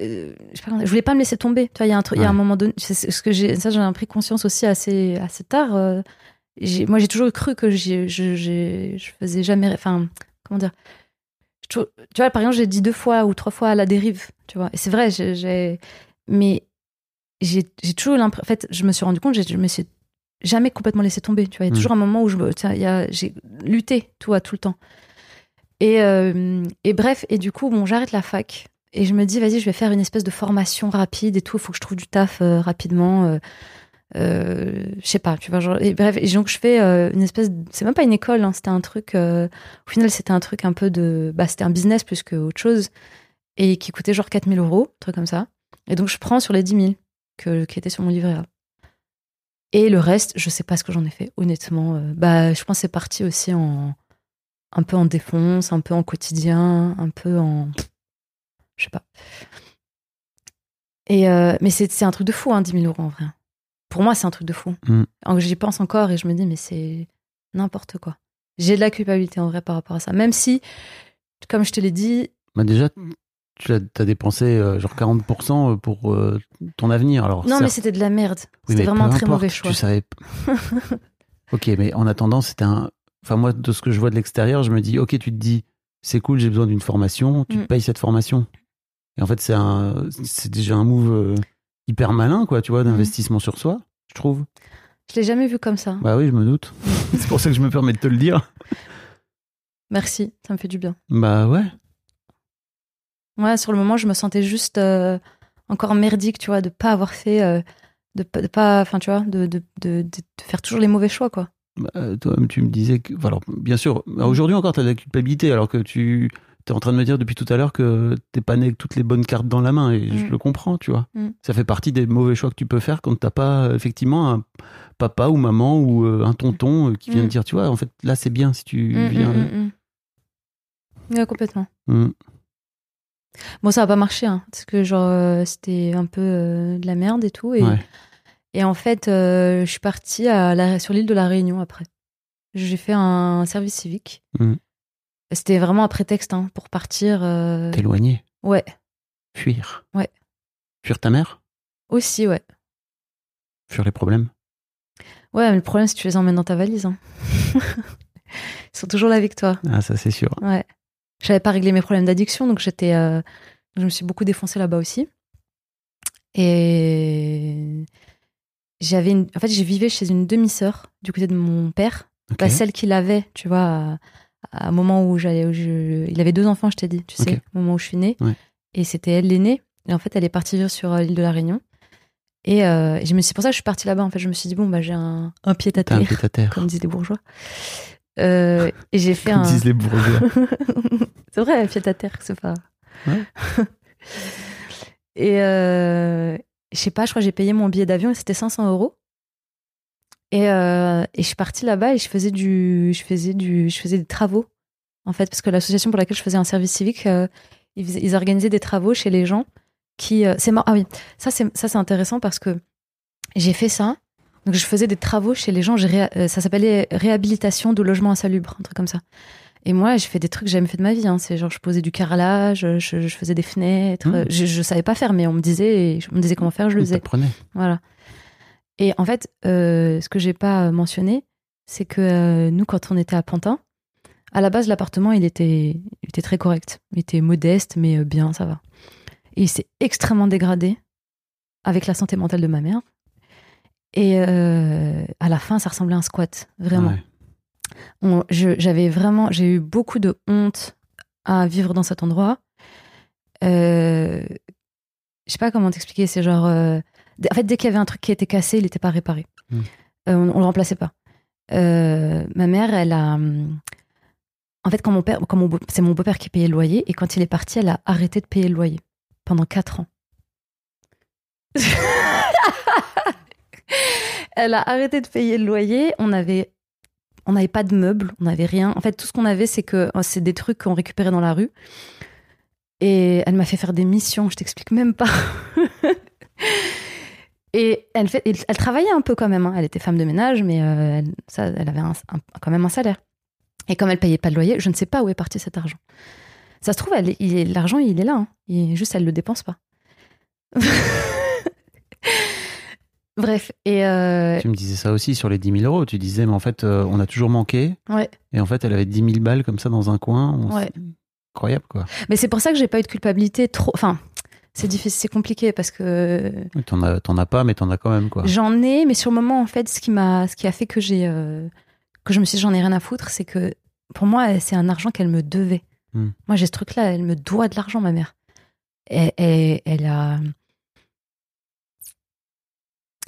euh, je, sais pas je voulais pas me laisser tomber. Tu vois, il y a un truc, il y a un moment donné, ce que j'ai, ça j'en ai pris conscience aussi assez, assez tard. euh, moi, j'ai toujours cru que je, je faisais jamais. Enfin, comment dire Tu vois, par exemple, j'ai dit deux fois ou trois fois à la dérive, tu vois. Et c'est vrai, j'ai, mais j'ai toujours l'impression. En fait, je me suis rendu compte, je me suis jamais complètement laissé tomber, tu vois. Il y a Mm. toujours un moment où je j'ai lutté, tout à tout le temps. Et, euh, et bref, et du coup, bon, j'arrête la fac. Et je me dis, vas-y, je vais faire une espèce de formation rapide et tout. Il faut que je trouve du taf euh, rapidement. euh, je sais pas, tu vois. Genre, et bref, et donc je fais une espèce. de- C'est même pas une école, hein, c'était un truc. au final, c'était un truc un peu de. Bah, c'était un business plus qu'autre chose. Et qui coûtait genre 4000 euros, un truc comme ça. Et donc je prends sur les 10 000 que, qui étaient sur mon livret A. Et le reste, je sais pas ce que j'en ai fait, honnêtement. euh, bah, je pense que c'est parti aussi en. Un peu en défonce, un peu en quotidien, un peu en. Je sais pas. Et euh, mais c'est c'est un truc de fou, hein, 10 000 euros en vrai. Pour moi, c'est un truc de fou. Mm. J'y pense encore et je me dis, mais c'est n'importe quoi. J'ai de la culpabilité en vrai par rapport à ça. Même si, comme je te l'ai dit, Bah, déjà, tu as, dépensé euh, genre 40% pour euh, ton avenir. Alors, non, mais c'était de la merde. oui, C'était vraiment un très importe, mauvais choix. Tu savais. ok, mais en attendant, c'était un. Enfin, moi, de ce que je vois de l'extérieur, je me dis, ok, tu te dis, c'est cool, j'ai besoin d'une formation, tu Mm. te payes cette formation. Et en fait, c'est un, déjà un move euh, hyper malin, quoi, tu vois, d'investissement sur soi, je trouve. Je l'ai jamais vu comme ça. Bah oui, je me doute. c'est pour ça que je me permets de te le dire. Merci, ça me fait du bien. Bah ouais. Ouais, sur le moment, je me sentais juste euh, encore merdique, tu vois, de pas avoir fait, euh, de, pas- de pas, enfin, tu vois, de, de, de, faire toujours les mauvais choix, quoi. Bah, toi-même, tu me disais que. Alors, bien sûr, bah, aujourd'hui encore, tu as de la culpabilité, alors que tu es en train de me dire depuis tout à l'heure que t'es pas né avec toutes les bonnes cartes dans la main, et je Mm. le comprends, tu vois. Mm. Ça fait partie des mauvais choix que tu peux faire quand t'as pas, euh, effectivement, un papa ou maman ou euh, un tonton euh, qui vient Mm. te dire, tu vois, en fait, là, c'est bien si tu Mm, viens. mm, mm, mm. Ouais, complètement. Bon, ça a pas marché, hein, parce que genre euh, c'était un peu euh, de la merde et tout. Et, Ouais. et en fait, euh, je suis partie à la- sur l'île de la Réunion après. J'ai fait un service civique. Mm. C'était vraiment un prétexte hein, pour partir. euh, T'éloigner, Ouais, fuir. Ouais. Fuir ta mère? Aussi, ouais. Fuir les problèmes? Ouais, mais le problème, c'est que tu les emmènes dans ta valise. hein. Ils sont toujours là avec toi. Ah, ça, c'est sûr. Ouais. J'avais pas réglé mes problèmes d'addiction, donc j'étais, euh, je me suis beaucoup défoncée là-bas aussi. Et j'avais, une... en fait, j'ai vivais chez une demi-sœur du côté de mon père, pas celle qu'il avait, tu vois, à, un moment où j'allais, où je- il avait deux enfants, je t'ai dit, tu sais, au moment où je suis née. Ouais. Et c'était elle l'aînée. Et en fait, elle est partie vivre sur euh, l'île de la Réunion. Et, euh, et je me suis, c'est pour ça que je suis partie là-bas. En fait, je me suis dit bon, bah j'ai un, un pied à T'as un pied à terre. comme disent les bourgeois. Euh, et j'ai fait un. disent les bourgeois. c'est vrai, pied à terre, c'est pas. Ouais. et euh, je sais pas, je crois que j'ai payé mon billet d'avion et c'était 500 euros. Et, euh, et je suis partie là-bas et je faisais du, je faisais du, je faisais des travaux en fait parce que l'association pour laquelle je faisais un service civique, ils, ils organisaient des travaux chez les gens qui, c'est marrant. Ah oui, ça c'est ça c'est intéressant parce que j'ai fait ça. Donc je faisais des travaux chez les gens. réa- euh, ça s'appelait réhabilitation de logements insalubres, un truc comme ça. Et moi, j'ai fait des trucs que j'ai jamais fait de ma vie. hein. C'est genre, je posais du carrelage, je, je faisais des fenêtres. Mmh. Je, je savais pas faire, mais on me disait, on me disait comment faire, je le faisais. Voilà. Et en fait, euh, ce que j'ai pas mentionné, c'est que euh, nous, quand on était à Pantin, à la base, l'appartement, il était, il était très correct. Il était modeste, mais euh, bien, ça va. Et il s'est extrêmement dégradé avec la santé mentale de ma mère. Et euh, à la fin, ça ressemblait à un squat, vraiment. Ouais. J'avais vraiment, j'ai eu beaucoup de honte à vivre dans cet endroit. Euh, je sais pas comment t'expliquer, c'est genre, euh, en fait, dès qu'il y avait un truc qui était cassé, il n'était pas réparé. Mm. Euh, on, on le remplaçait pas. Ma mère, elle a, en fait, quand mon père, quand mon beau- c'est mon beau-père qui payait le loyer, et quand il est parti, elle a arrêté de payer le loyer pendant quatre ans. elle a arrêté de payer le loyer. On avait on n'avait pas de meubles, on n'avait rien. En fait, tout ce qu'on avait, c'est que oh, c'est des trucs qu'on récupérait dans la rue. Et elle m'a fait faire des missions, je t'explique même pas. et elle, elle, travaillait un peu quand même. hein. Elle était femme de ménage, mais euh, elle, ça, elle avait quand même un salaire. Et comme elle payait pas de loyer, je ne sais pas où est parti cet argent. Ça se trouve, est- il l'argent, il est là. hein. Juste, elle le dépense pas. Bref, et euh, Tu me disais ça aussi sur les 10 000 euros. Tu disais, mais en fait, euh, on a toujours manqué. ouais. Et en fait, elle avait 10 000 balles comme ça dans un coin. On Ouais. Incroyable, quoi. Mais c'est pour ça que j'ai pas eu de culpabilité trop. Enfin, c'est difficile, c'est compliqué parce que Oui, T'en as, t'en as pas, mais t'en as quand même, quoi. j'en ai, mais sur le moment, en fait, ce qui m'a, ce qui a fait que j'ai, euh, que je me suis, dit, j'en ai rien à foutre, c'est que pour moi, c'est un argent qu'elle me devait. Hmm. Moi, j'ai ce truc-là, elle me doit de l'argent, ma mère. Et, et- elle a,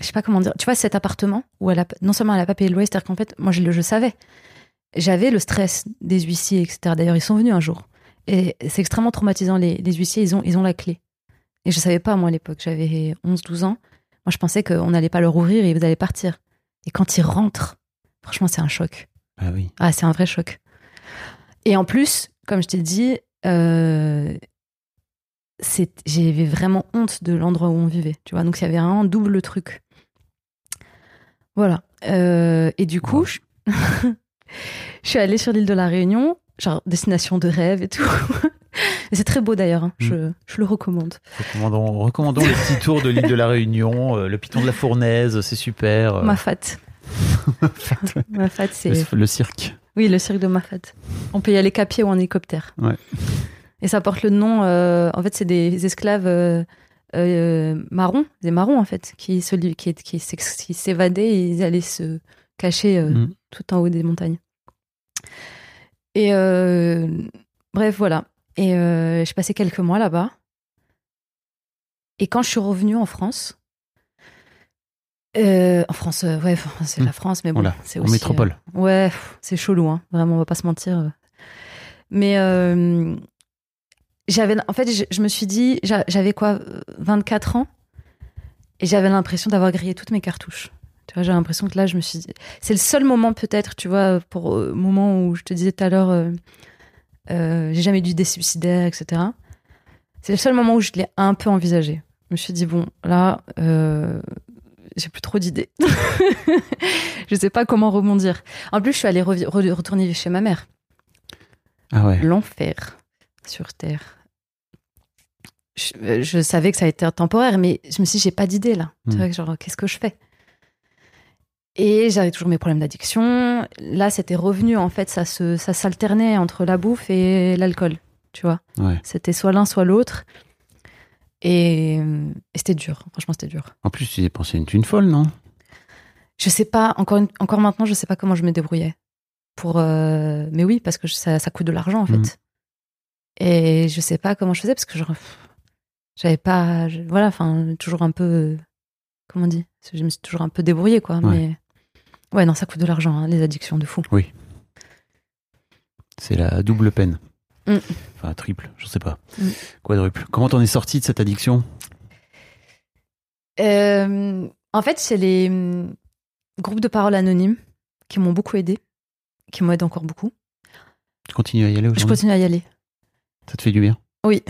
je sais pas comment dire. Tu vois, cet appartement où elle a, non seulement elle a pas payé le loyer, c'est-à-dire qu'en fait, moi, je le, je savais. J'avais le stress des huissiers, etc. D'ailleurs, ils sont venus un jour. Et c'est extrêmement traumatisant. Les, les huissiers, ils ont, ils ont la clé. Et je savais pas, moi, à l'époque. J'avais 11, 12 ans. Moi, je pensais qu'on n'allait pas leur ouvrir et ils allaient partir. Et quand ils rentrent, franchement, c'est un choc. Ah oui. Ah, c'est un vrai choc. Et en plus, comme je t'ai dit, euh, j'avais vraiment honte de l'endroit où on vivait. Tu vois, donc il y avait un double truc. Voilà. Euh, et du coup, je... je suis allée sur l'île de la Réunion, genre destination de rêve et tout. C'est très beau d'ailleurs, hein. je, je le recommande. Recommandons, recommandons le petit tour de l'île de la Réunion, euh, le piton de la Fournaise, c'est super. euh, Mafat. Mafat, c'est. le, le cirque. Oui, le cirque de Mafat. On peut y aller qu'à pied ou en hélicoptère. Ouais. Et ça porte le nom. euh, en fait, c'est des esclaves euh, marrons, des marrons en fait, qui li- qui, qui s'évadaient et ils allaient se cacher euh, Mm. tout en haut des montagnes. Et euh, bref, voilà. Et euh, j'ai passé quelques mois là-bas. Et quand je suis revenue en France, Euh, en France, euh, ouais, c'est Hmm. la France, mais bon, c'est en aussi. métropole. euh, ouais, c'est chelou, hein. Vraiment, on va pas se mentir. Mais j'avais, en fait, je, je me suis dit, j'a- j'avais quoi, euh, 24 ans, et j'avais l'impression d'avoir grillé toutes mes cartouches. Tu vois, j'ai l'impression que là, je me suis dit, c'est le seul moment peut-être, tu vois, pour le moment où je te disais tout à l'heure, euh, euh, j'ai jamais eu d'idée suicidaire, etc. C'est le seul moment où je l'ai un peu envisagé. Je me suis dit, bon, là, euh, j'ai plus trop d'idées. je sais pas comment rebondir. En plus, je suis allée re- retourner chez ma mère. Ah ouais. L'enfer sur Terre. Je, euh, je savais que ça a été temporaire, mais je me suis dit, j'ai pas d'idée là. Tu Hmm. vois, genre, qu'est-ce que je fais? Et j'avais toujours mes problèmes d'addiction. Là, c'était revenu, en fait, ça se, ça s'alternait entre la bouffe et l'alcool. Tu vois Ouais. C'était soit l'un, soit l'autre. Et, et c'était dur. Franchement, c'était dur. En plus, tu dépensais une thune folle, non? Je sais pas, encore, une- encore maintenant, je sais pas comment je me débrouillais. Pour, euh, mais oui, parce que ça, ça coûte de l'argent, en fait. Mhm. Et je sais pas comment je faisais, parce que genre, pff, j'avais pas. je- voilà, enfin, toujours un peu. Comment on dit Je me suis toujours un peu débrouillée, quoi. Ouais. Mais. Ouais, non, ça coûte de l'argent, hein, les addictions de fou. C'est la double peine. Mm. Enfin, triple, je sais pas. Mm. Quadruple. Comment t'en es sorti de cette addiction? Euh, en fait, c'est les hum, groupes de parole anonymes qui m'ont beaucoup aidé, qui m'aident encore beaucoup. Tu continues à y aller Je aujourd'hui? continue à y aller. Ça te fait du bien? Oui.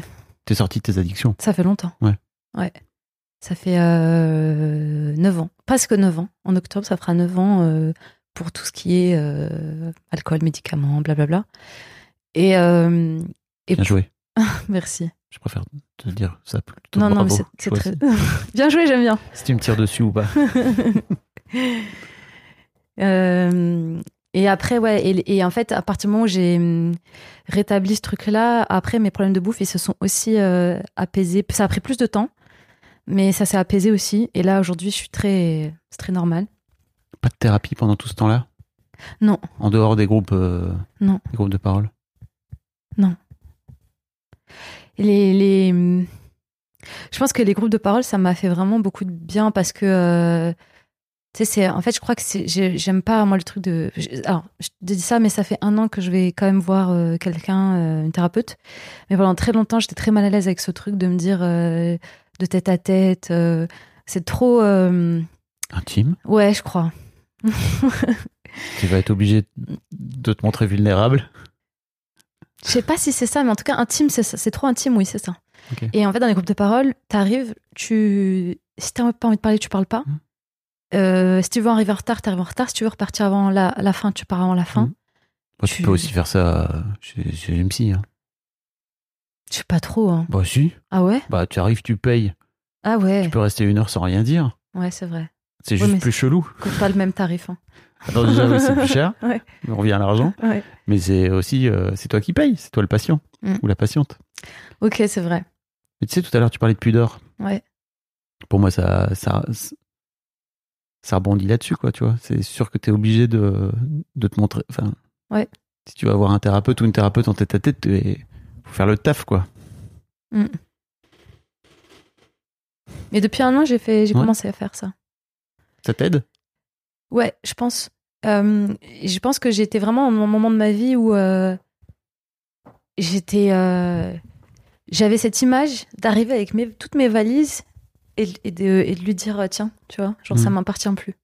T'es sorti de tes addictions Ça fait longtemps. Ouais. Ouais. Ça fait euh, 9 ans. Presque 9 ans. En octobre, ça fera 9 ans euh, pour tout ce qui est euh, alcool, médicaments, blablabla. Et, euh, et Bien joué. merci. Je préfère te dire ça plutôt. Non, non, mais bravo. c'est- très. bien joué, j'aime bien. Si tu me tires dessus ou pas. Euh, et après, ouais, et, et en fait, à partir du moment où j'ai hum, rétabli ce truc-là, après, mes problèmes de bouffe, ils se sont aussi euh, apaisés. Ça a pris plus de temps, mais ça s'est apaisé aussi. Et là, aujourd'hui, je suis très. C'est très normal. Pas de thérapie pendant tout ce temps-là? Non. En dehors des groupes, euh, Non. des groupes de parole? Et Les, les... hum, Je pense que les groupes de parole, ça m'a fait vraiment beaucoup de bien parce que. euh, Tu sais, c'est. En fait, je crois que J'aime pas, moi, le truc de. Alors, je te dis ça, mais ça fait un an que je vais quand même voir euh, quelqu'un, euh, une thérapeute. Mais pendant très longtemps, j'étais très mal à l'aise avec ce truc de me dire euh, de tête à tête. c'est trop. Intime Ouais, je crois. Tu vas être obligé de te montrer vulnérable Je sais pas si c'est ça, mais en tout cas, intime, c'est ça. C'est trop intime, oui, c'est ça. Et en fait, dans les groupes de parole, t'arrives, tu. Si t'as pas envie de parler, tu parles pas. Mhm. Euh, si tu veux arriver en retard, t'arrives en retard. Si tu veux repartir avant la, la fin, tu pars avant la fin. Bah, tu Tu- peux aussi faire ça euh, chez, chez MC. Hein. Je sais pas trop. Hein. Bah si. Ah ouais? Bah tu arrives, tu payes. Ah ouais. Tu peux rester une heure sans rien dire. Ouais, c'est vrai. C'est juste plus chelou. Coûte pas le même tarif. hein. Alors déjà, oui, c'est plus cher. Ouais. On revient à l'argent. Ouais. Mais c'est aussi, euh, c'est toi qui payes. C'est toi le patient Mm. ou la patiente. Ok, c'est vrai. Mais tu sais, tout à l'heure, tu parlais de pudeur. Ouais. Pour moi, ça, ça, ça rebondit là-dessus, quoi, tu vois. C'est sûr que tu es obligé de, de te montrer. Enfin, Ouais. si tu vas voir un thérapeute ou une thérapeute en tête à tête, il faut faire le taf, quoi. Et depuis un an, j'ai fait, j'ai Ouais. commencé à faire ça. Ça t'aide? Ouais, je pense. Euh, je pense que j'étais vraiment un moment de ma vie où euh, j'étais. euh, J'avais cette image d'arriver avec mes, toutes mes valises et, et de, et de lui dire euh, tiens, tu vois, genre ça Mhm. m'appartient plus.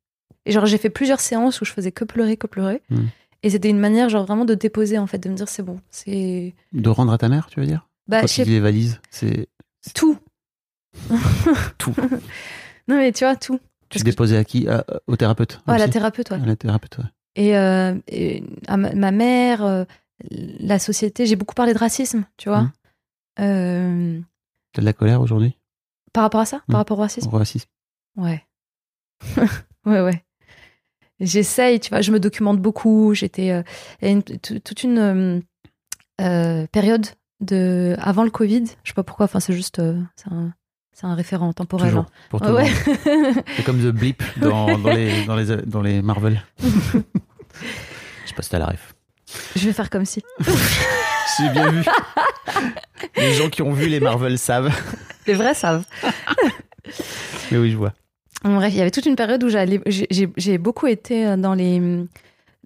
Et genre j'ai fait plusieurs séances où je faisais que pleurer, que pleurer. Mhm. Et c'était une manière genre vraiment de déposer en fait, de me dire c'est bon, c'est. De rendre à ta mère, tu veux dire? Bah, Quand tu dis les valises, c'est tout. tout. Non mais tu vois, tout. Tu Parce que- déposais à qui? À- Au thérapeute Ouais, la aussi thérapeute, ouais. À la thérapeute, ouais. Et, euh, et à ma, ma mère, euh, la société, j'ai beaucoup parlé de racisme, tu vois. Euh, T'as de la colère aujourd'hui? Par rapport à ça, par rapport au racisme? Au racisme Ouais. ouais, ouais. J'essaye, tu vois, je me documente beaucoup. J'étais. euh, il y a une- t- toute une euh, euh, période de, avant le Covid, je sais pas pourquoi, enfin, c'est juste. euh, c'est un, c'est un référent temporel. Toujours. hein. Pour tout ouais. C'est comme The Blip dans, dans, les, dans, les, dans les Marvel. Je sais pas si t'as la ref. je vais faire comme si. J'ai bien vu. Les gens qui ont vu les Marvel savent. Les vrais savent. Mais oui, je vois. Bon, bref, il y avait toute une période où j'ai- beaucoup été dans les,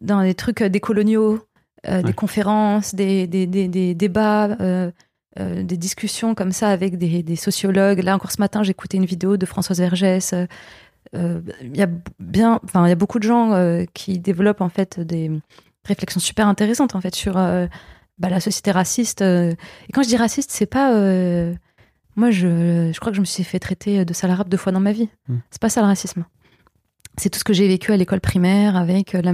dans les trucs euh, des coloniaux, euh, des Ouais. conférences, des, des, des, des débats, euh, euh, des discussions comme ça avec des, sociologues. Là, encore ce matin, j'ai écouté une vidéo de Françoise Vergès. Euh, euh, Il y a bien, enfin, il y a beaucoup de gens euh, qui développent en fait des réflexions super intéressantes en fait sur euh, bah, la société raciste. euh. Et quand je dis raciste, c'est pas euh, moi, je, je crois que je me suis fait traiter de sale arabe deux fois dans ma vie. Hmm. C'est pas ça le racisme. C'est tout ce que j'ai vécu à l'école primaire avec euh, la.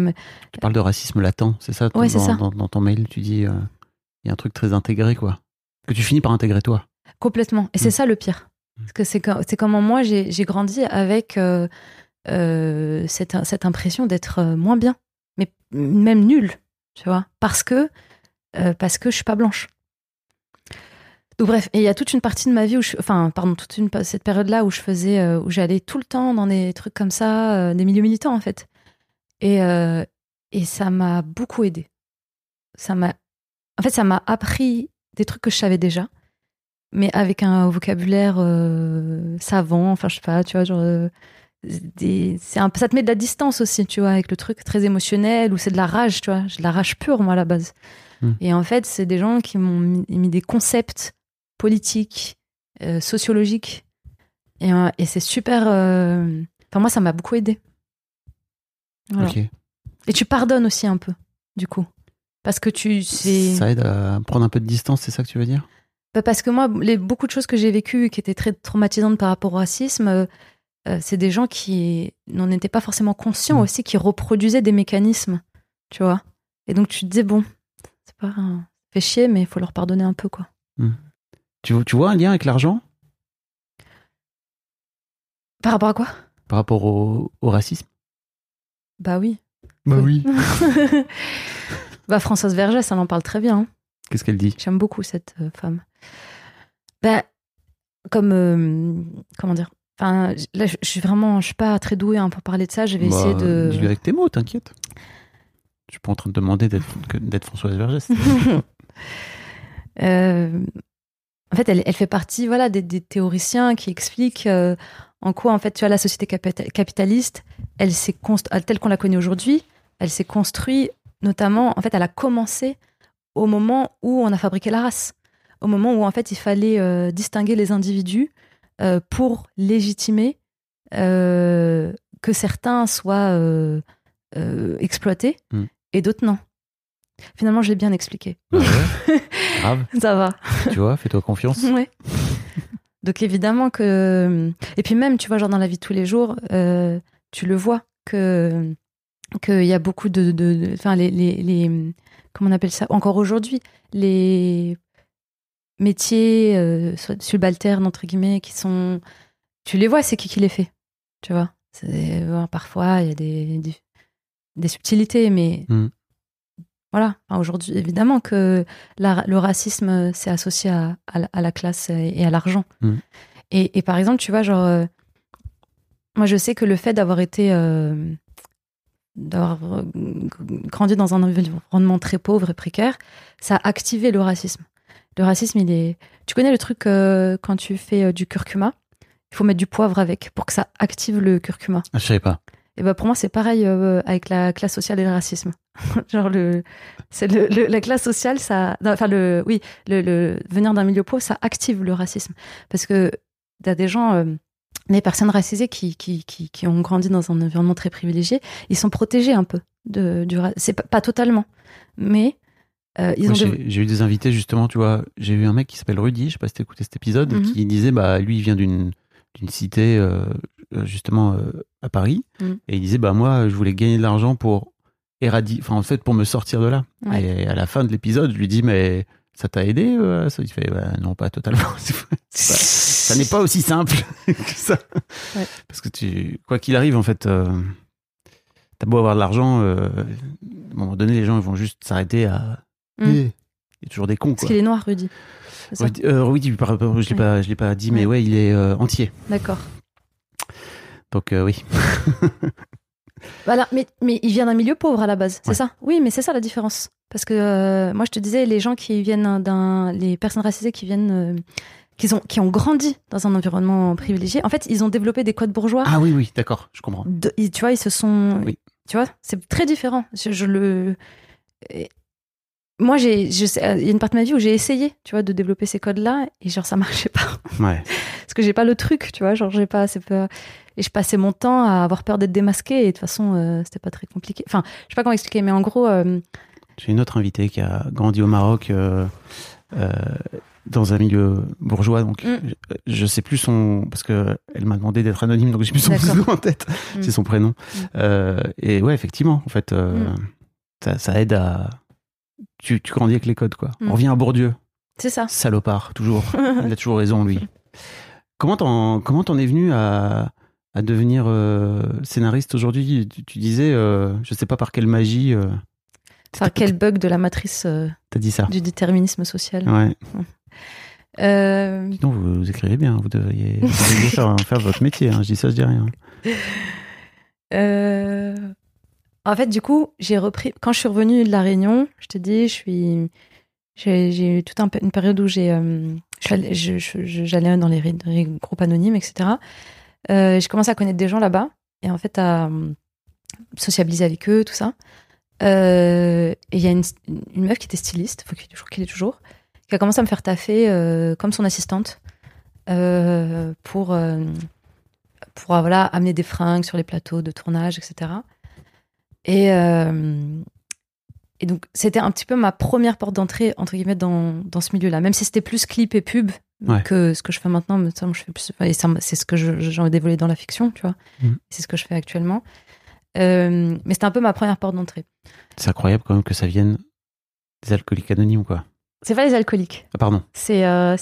Tu parles de racisme latent, c'est ça? Ouais, c'est dans, ça. Dans, dans ton mail, tu dis euh, il y a un truc très intégré, quoi. Que tu finis par intégrer toi. Complètement. Et c'est Hmm. ça le pire. Parce que c'est co- c'est comment moi j'ai grandi avec euh, euh, cette, cette impression d'être moins bien, mais même nulle, tu vois, parce que euh, parce que je suis pas blanche. Donc bref, il y a toute une partie de ma vie où enfin pardon, toute cette période là où je faisais euh, où j'allais tout le temps dans des trucs comme ça, euh, des milieux militants en fait. Et et ça m'a beaucoup aidé. Ça m'a en fait ça m'a appris des trucs que je savais déjà mais avec un vocabulaire savant, enfin je sais pas, tu vois, genre des, un, ça te met de la distance aussi, tu vois, avec le truc très émotionnel ou c'est de la rage, tu vois, j'ai de la rage pure moi à la base. Et en fait, c'est des gens qui m'ont mis, mis des concepts politiques, euh, sociologiques, et, euh, et c'est super. euh, Enfin moi, ça m'a beaucoup aidé. Voilà. Et tu pardonnes aussi un peu, du coup, parce que tu c'est. Ça aide à prendre un peu de distance, c'est ça que tu veux dire? Bah, Parce que moi, les, beaucoup de choses que j'ai vécues qui étaient très traumatisantes par rapport au racisme, euh, c'est des gens qui n'en étaient pas forcément conscients Mm. aussi, qui reproduisaient des mécanismes, tu vois. Et donc tu te dis, bon, pas. un- fait chier, mais il faut leur pardonner un peu, quoi. tu, tu vois un lien avec l'argent? Par rapport à quoi? Par rapport au, au racisme? Bah oui. Bah oui. bah Françoise Vergès, elle en parle très bien. hein. Qu'est-ce qu'elle dit? J'aime beaucoup cette euh, femme. Bah, comme. euh, comment dire? Enfin, là, je je suis vraiment. Je suis pas très douée hein, pour parler de ça. Je vais essayer Bah, de. Dis-le avec tes mots, t'inquiète. Je suis pas en train de demander d'être Françoise Vergès. Euh, en fait, elle, elle fait partie voilà, des, des théoriciens qui expliquent euh, en quoi, en fait, tu as la société capita- capitaliste, elle s'est const- telle qu'on la connaît aujourd'hui, elle s'est construite notamment, en fait, elle a commencé au moment où on a fabriqué la race, au moment où, en fait, il fallait euh, distinguer les individus euh, pour légitimer euh, que certains soient euh, euh, exploités Mm. Et d'autres non. Finalement, je l'ai bien expliqué. Ah ouais Grave, Ça va. tu vois, fais-toi confiance. Ouais. Donc évidemment que et puis même tu vois genre dans la vie de tous les jours euh, tu le vois que qu'il y a beaucoup de de- enfin les, les les comment on appelle ça encore aujourd'hui les métiers euh, subalternes entre guillemets qui sont tu les vois c'est qui qui les fait tu vois bon, parfois il y a des, des des subtilités mais Mm. voilà Enfin, aujourd'hui évidemment que la- le racisme c'est associé à, à la- à la classe et à l'argent Mm. et, et par exemple tu vois genre euh, moi je sais que le fait d'avoir été euh, d'avoir euh, grandi dans un environnement très pauvre et précaire ça a activé le racisme le racisme il est tu connais le truc euh, quand tu fais euh, du curcuma? Il faut mettre du poivre avec pour que ça active le curcuma Ah, je savais pas. Et ben pour moi c'est pareil euh, avec la classe sociale et le racisme. Genre le c'est le, le- la classe sociale ça non, enfin le oui le, le venir d'un milieu pauvre ça active le racisme parce que t'as des gens euh, des personnes racisées qui, qui, qui, qui ont grandi dans un environnement très privilégié, ils sont protégés un peu de, du c'est pas, pas totalement, mais euh, ils ont j'ai eu des invités justement, tu vois. J'ai eu un mec qui s'appelle Rudy, je sais pas si t'as écouté cet épisode, Mhm. qui disait, bah lui, il vient d'une d'une cité euh, justement euh, à Paris, Mhm. et il disait, bah moi, je voulais gagner de l'argent pour éradiquer, enfin en fait pour me sortir de là. Ouais. Et à la fin de l'épisode, je lui dis, mais ça t'a aidé euh, ça? Il fait, bah, non, pas totalement. C'est pas- c'est pas- ça n'est pas aussi simple que ça. Ouais. Parce que tu, quoi qu'il arrive, en fait, euh, t'as beau avoir de l'argent, euh, à un moment donné, les gens ils vont juste s'arrêter à. Mm. Eh, Il y a toujours des cons, parce quoi. qu'il est noir, Rudy. Euh, par rapport- je l'ai Ouais. pas, je l'ai pas dit, mais Ouais. ouais, il est euh, entier. D'accord. Donc euh, oui. Voilà, mais, mais il vient d'un milieu pauvre à la base, c'est Ouais. ça? Oui, mais c'est ça la différence. Parce que euh, moi, je te disais, les gens qui viennent d'un. Les personnes racisées qui viennent euh, qui ont, qui ont grandi dans un environnement privilégié. En fait, ils ont développé des codes bourgeois. Ah oui, oui, d'accord, je comprends. De- tu vois, ils se sont. Oui. Tu vois, c'est très différent. Je, je le. et- Moi, j'ai, sais- il y a une partie de ma vie où j'ai essayé, tu vois, de développer ces codes-là, et genre ça marchait pas, Ouais. parce que j'ai pas le truc, tu vois, genre j'ai pas, c'est pas, et je passais mon temps à avoir peur d'être démasquée, et de toute façon, euh, c'était pas très compliqué. Enfin, je sais pas comment expliquer, mais en gros, euh, J'ai une autre invitée qui a grandi au Maroc euh, euh, dans un milieu bourgeois, donc Mm. je, je sais plus son parce que elle m'a demandé d'être anonyme, donc j'ai plus son pseudo en tête. Mm. C'est son prénom. Euh, et ouais, effectivement, en fait, euh, Mm. ça, ça aide à tu, tu grandis avec les codes quoi. Mm. On revient à Bourdieu, c'est ça. salopard, toujours. Il a toujours raison lui. Comment t'en comment t'en es venu à à devenir euh, scénariste aujourd'hui? Tu, tu disais, euh, je sais pas par quelle magie, euh, Par quel bug de la matrice euh, t'as dit ça. du déterminisme social. Ouais. Euh, Sinon, vous, vous écrivez bien, vous devriez, vous devriez faire, faire votre métier. hein. Je dis ça, je dis rien. Euh, En fait, du coup, j'ai repris. Quand je suis revenue de la Réunion, je te dis, je suis. J'ai eu toute un, une période où j'ai. euh, J'allais dans les, groupes anonymes, etc. Euh, j'ai commencé à connaître des gens là-bas et en fait à euh, sociabiliser avec eux, tout ça. Euh, et il y a une, meuf qui était styliste, qu'il- je crois qu'elle est toujours, qui a commencé à me faire taffer comme son assistante pour, pour voilà, amener des fringues sur les plateaux de tournage, etc. Et, euh, et donc, c'était un petit peu ma première porte d'entrée, entre guillemets, dans, dans ce milieu-là. Même si c'était plus clip et pub Ouais. que ce que je fais maintenant, mais ça, moi, je fais plus, et c'est ce que j'ai envie d'évoluer dans la fiction, tu vois. Mhm. C'est ce que je fais actuellement. Euh, mais c'était un peu ma première porte d'entrée. C'est incroyable quand même que ça vienne des alcooliques anonymes, quoi. C'est pas les alcooliques. Ah, pardon. C'est euh,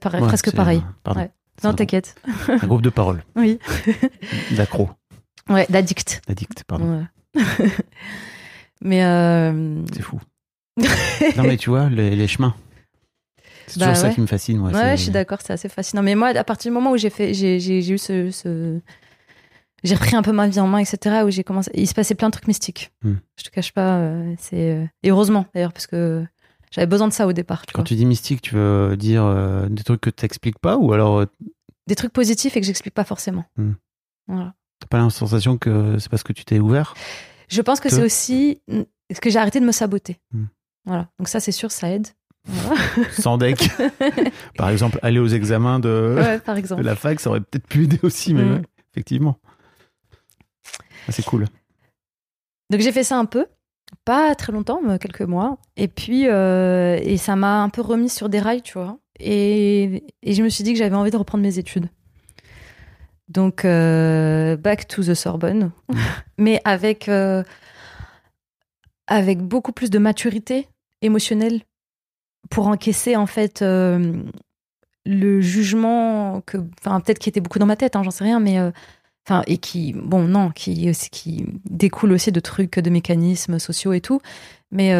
pareil, Ouais, presque pareil. un- pardon. Ouais. Non, t'inquiète. Un groupe de parole, Oui. d'accro, Ouais, d'addict. d'addict, pardon. Ouais. mais euh, C'est fou. non, mais tu vois, les, les chemins. C'est Bah toujours ça ouais. qui me fascine, moi. Ouais, c'est- je suis d'accord, c'est assez fascinant. Mais moi, à partir du moment où j'ai fait, j'ai, eu ce, ce- j'ai repris un peu ma vie en main, etc. Où j'ai commencé, il se passait plein de trucs mystiques. Hmm. Je te cache pas, euh, c'est euh, et heureusement d'ailleurs parce que j'avais besoin de ça au départ. Tu Quand vois. tu dis mystique, tu veux dire euh, des trucs que tu n'expliques pas ou alors euh, Des trucs positifs et que j'explique pas forcément. Hmm. Voilà. T'as pas la sensation que c'est parce que tu t'es ouvert? Je pense que c'est aussi que j'ai arrêté de me saboter. Hmm. Voilà. Donc ça, c'est sûr, ça aide. Voilà. sans deck Par exemple, aller aux examens de, ouais, par de exemple. la fac, ça aurait peut-être pu aider aussi, mais Mm. ouais, effectivement. Ah, c'est cool. Donc j'ai fait ça un peu, pas très longtemps, mais quelques mois. Et puis, euh, et ça m'a un peu remis sur des rails, tu vois. Et, et je me suis dit que j'avais envie de reprendre mes études. Donc, euh, back to the Sorbonne, mais avec, euh, avec beaucoup plus de maturité émotionnelle pour encaisser, en fait, euh, le jugement que, enfin, peut-être qui était beaucoup dans ma tête, hein, j'en sais rien, mais enfin et qui bon non qui qui découle aussi de trucs de mécanismes sociaux et tout. Mais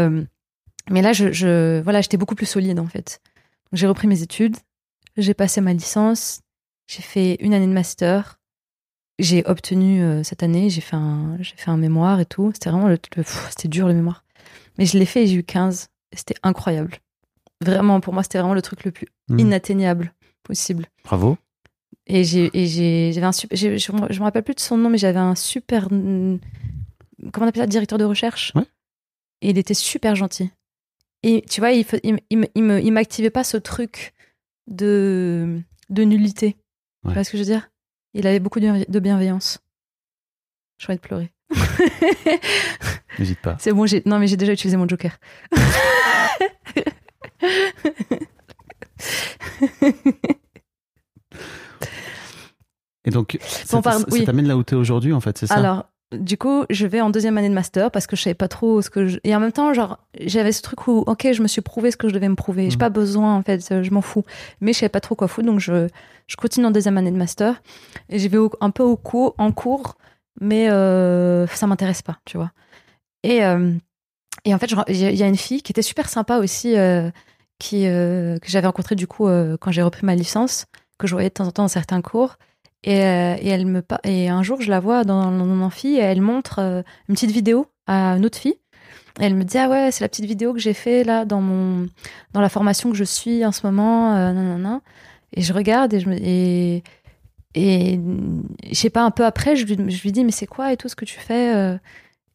mais là je, je voilà j'étais beaucoup plus solide en fait. J'ai repris mes études j'ai passé ma licence j'ai fait une année de master. J'ai obtenu euh, cette année j'ai fait un j'ai fait un mémoire et tout. C'était vraiment le, le- pff, c'était dur le mémoire. Mais je l'ai fait et j'ai eu 15 et c'était incroyable. Vraiment pour moi c'était vraiment le truc le plus Mm. inatteignable possible. Bravo. et j'ai et j'ai j'avais un super j'ai- je, je me rappelle plus de son nom mais j'avais un super mm, comment on appelle ça directeur de recherche. Ouais. et il était super gentil. Et tu vois il il, il, il m'activait pas ce truc de de nullité Ouais. tu vois ce que je veux dire? Il avait beaucoup de, bienve- de bienveillance je vais de pleurer N'hésite pas. c'est bon j'ai non mais j'ai déjà utilisé mon joker Et donc, ça, Bon, pardon, ça- ça oui. t'amène là où t'es aujourd'hui, en fait, c'est ça? Alors, du coup, je vais en deuxième année de master parce que je savais pas trop ce que je... Et en même temps, genre, j'avais ce truc où, ok, je me suis prouvé ce que je devais me prouver. J'ai Mhm. pas besoin, en fait, je m'en fous. Mais je savais pas trop quoi foutre, donc je, je continue en deuxième année de master. Et j'y vais au- un peu au cours, en cours, mais euh, ça m'intéresse pas, tu vois. Et, euh, et en fait, il y a- une fille qui était super sympa aussi, euh, qui, euh, que j'avais rencontrée du coup quand j'ai repris ma licence, que je voyais de temps en temps dans certains cours. Et, euh, et elle me et un jour je la vois dans mon amphi elle montre euh, une petite vidéo à une autre fille Et elle me dit ah ouais, c'est la petite vidéo que j'ai fait là dans mon dans la formation que je suis en ce moment. Euh, nanana. Et je regarde et je me et et je sais pas un peu après, je lui, je lui dis mais c'est quoi et tout ce que tu fais euh?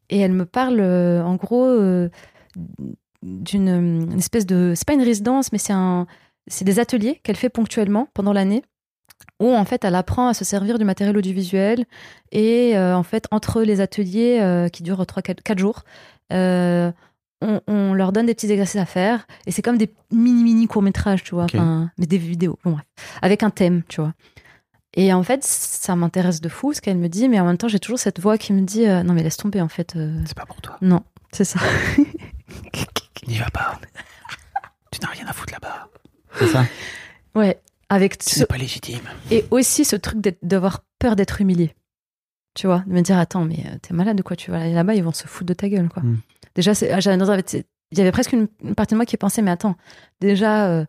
Et elle me parle en gros d'une une espèce de c'est pas une résidence mais c'est un c'est des ateliers qu'elle fait ponctuellement pendant l'année où en fait elle apprend à se servir du matériel audiovisuel et euh, en fait entre les ateliers euh, qui durent 3 4, jours euh, on, on leur donne des petits exercices à faire et c'est comme des mini mini courts métrages tu vois mais des vidéos bon, bref, avec un thème tu vois et en fait ça m'intéresse de fou ce qu'elle me dit mais en même temps j'ai toujours cette voix qui me dit non mais laisse tomber en fait C'est pas pour toi. non c'est ça N'y va pas. tu n'as rien à foutre là-bas. C'est ça ouais avec Ce n'est pas légitime. Et aussi ce truc d'être- d'avoir peur d'être humilié. Tu vois, de me dire, attends, mais euh, t'es malade ou quoi Tu vas aller là-bas, ils vont se foutre de ta gueule, quoi. Mm. Déjà, ah, il y avait presque une, une partie de moi qui pensait, mais attends, déjà, euh,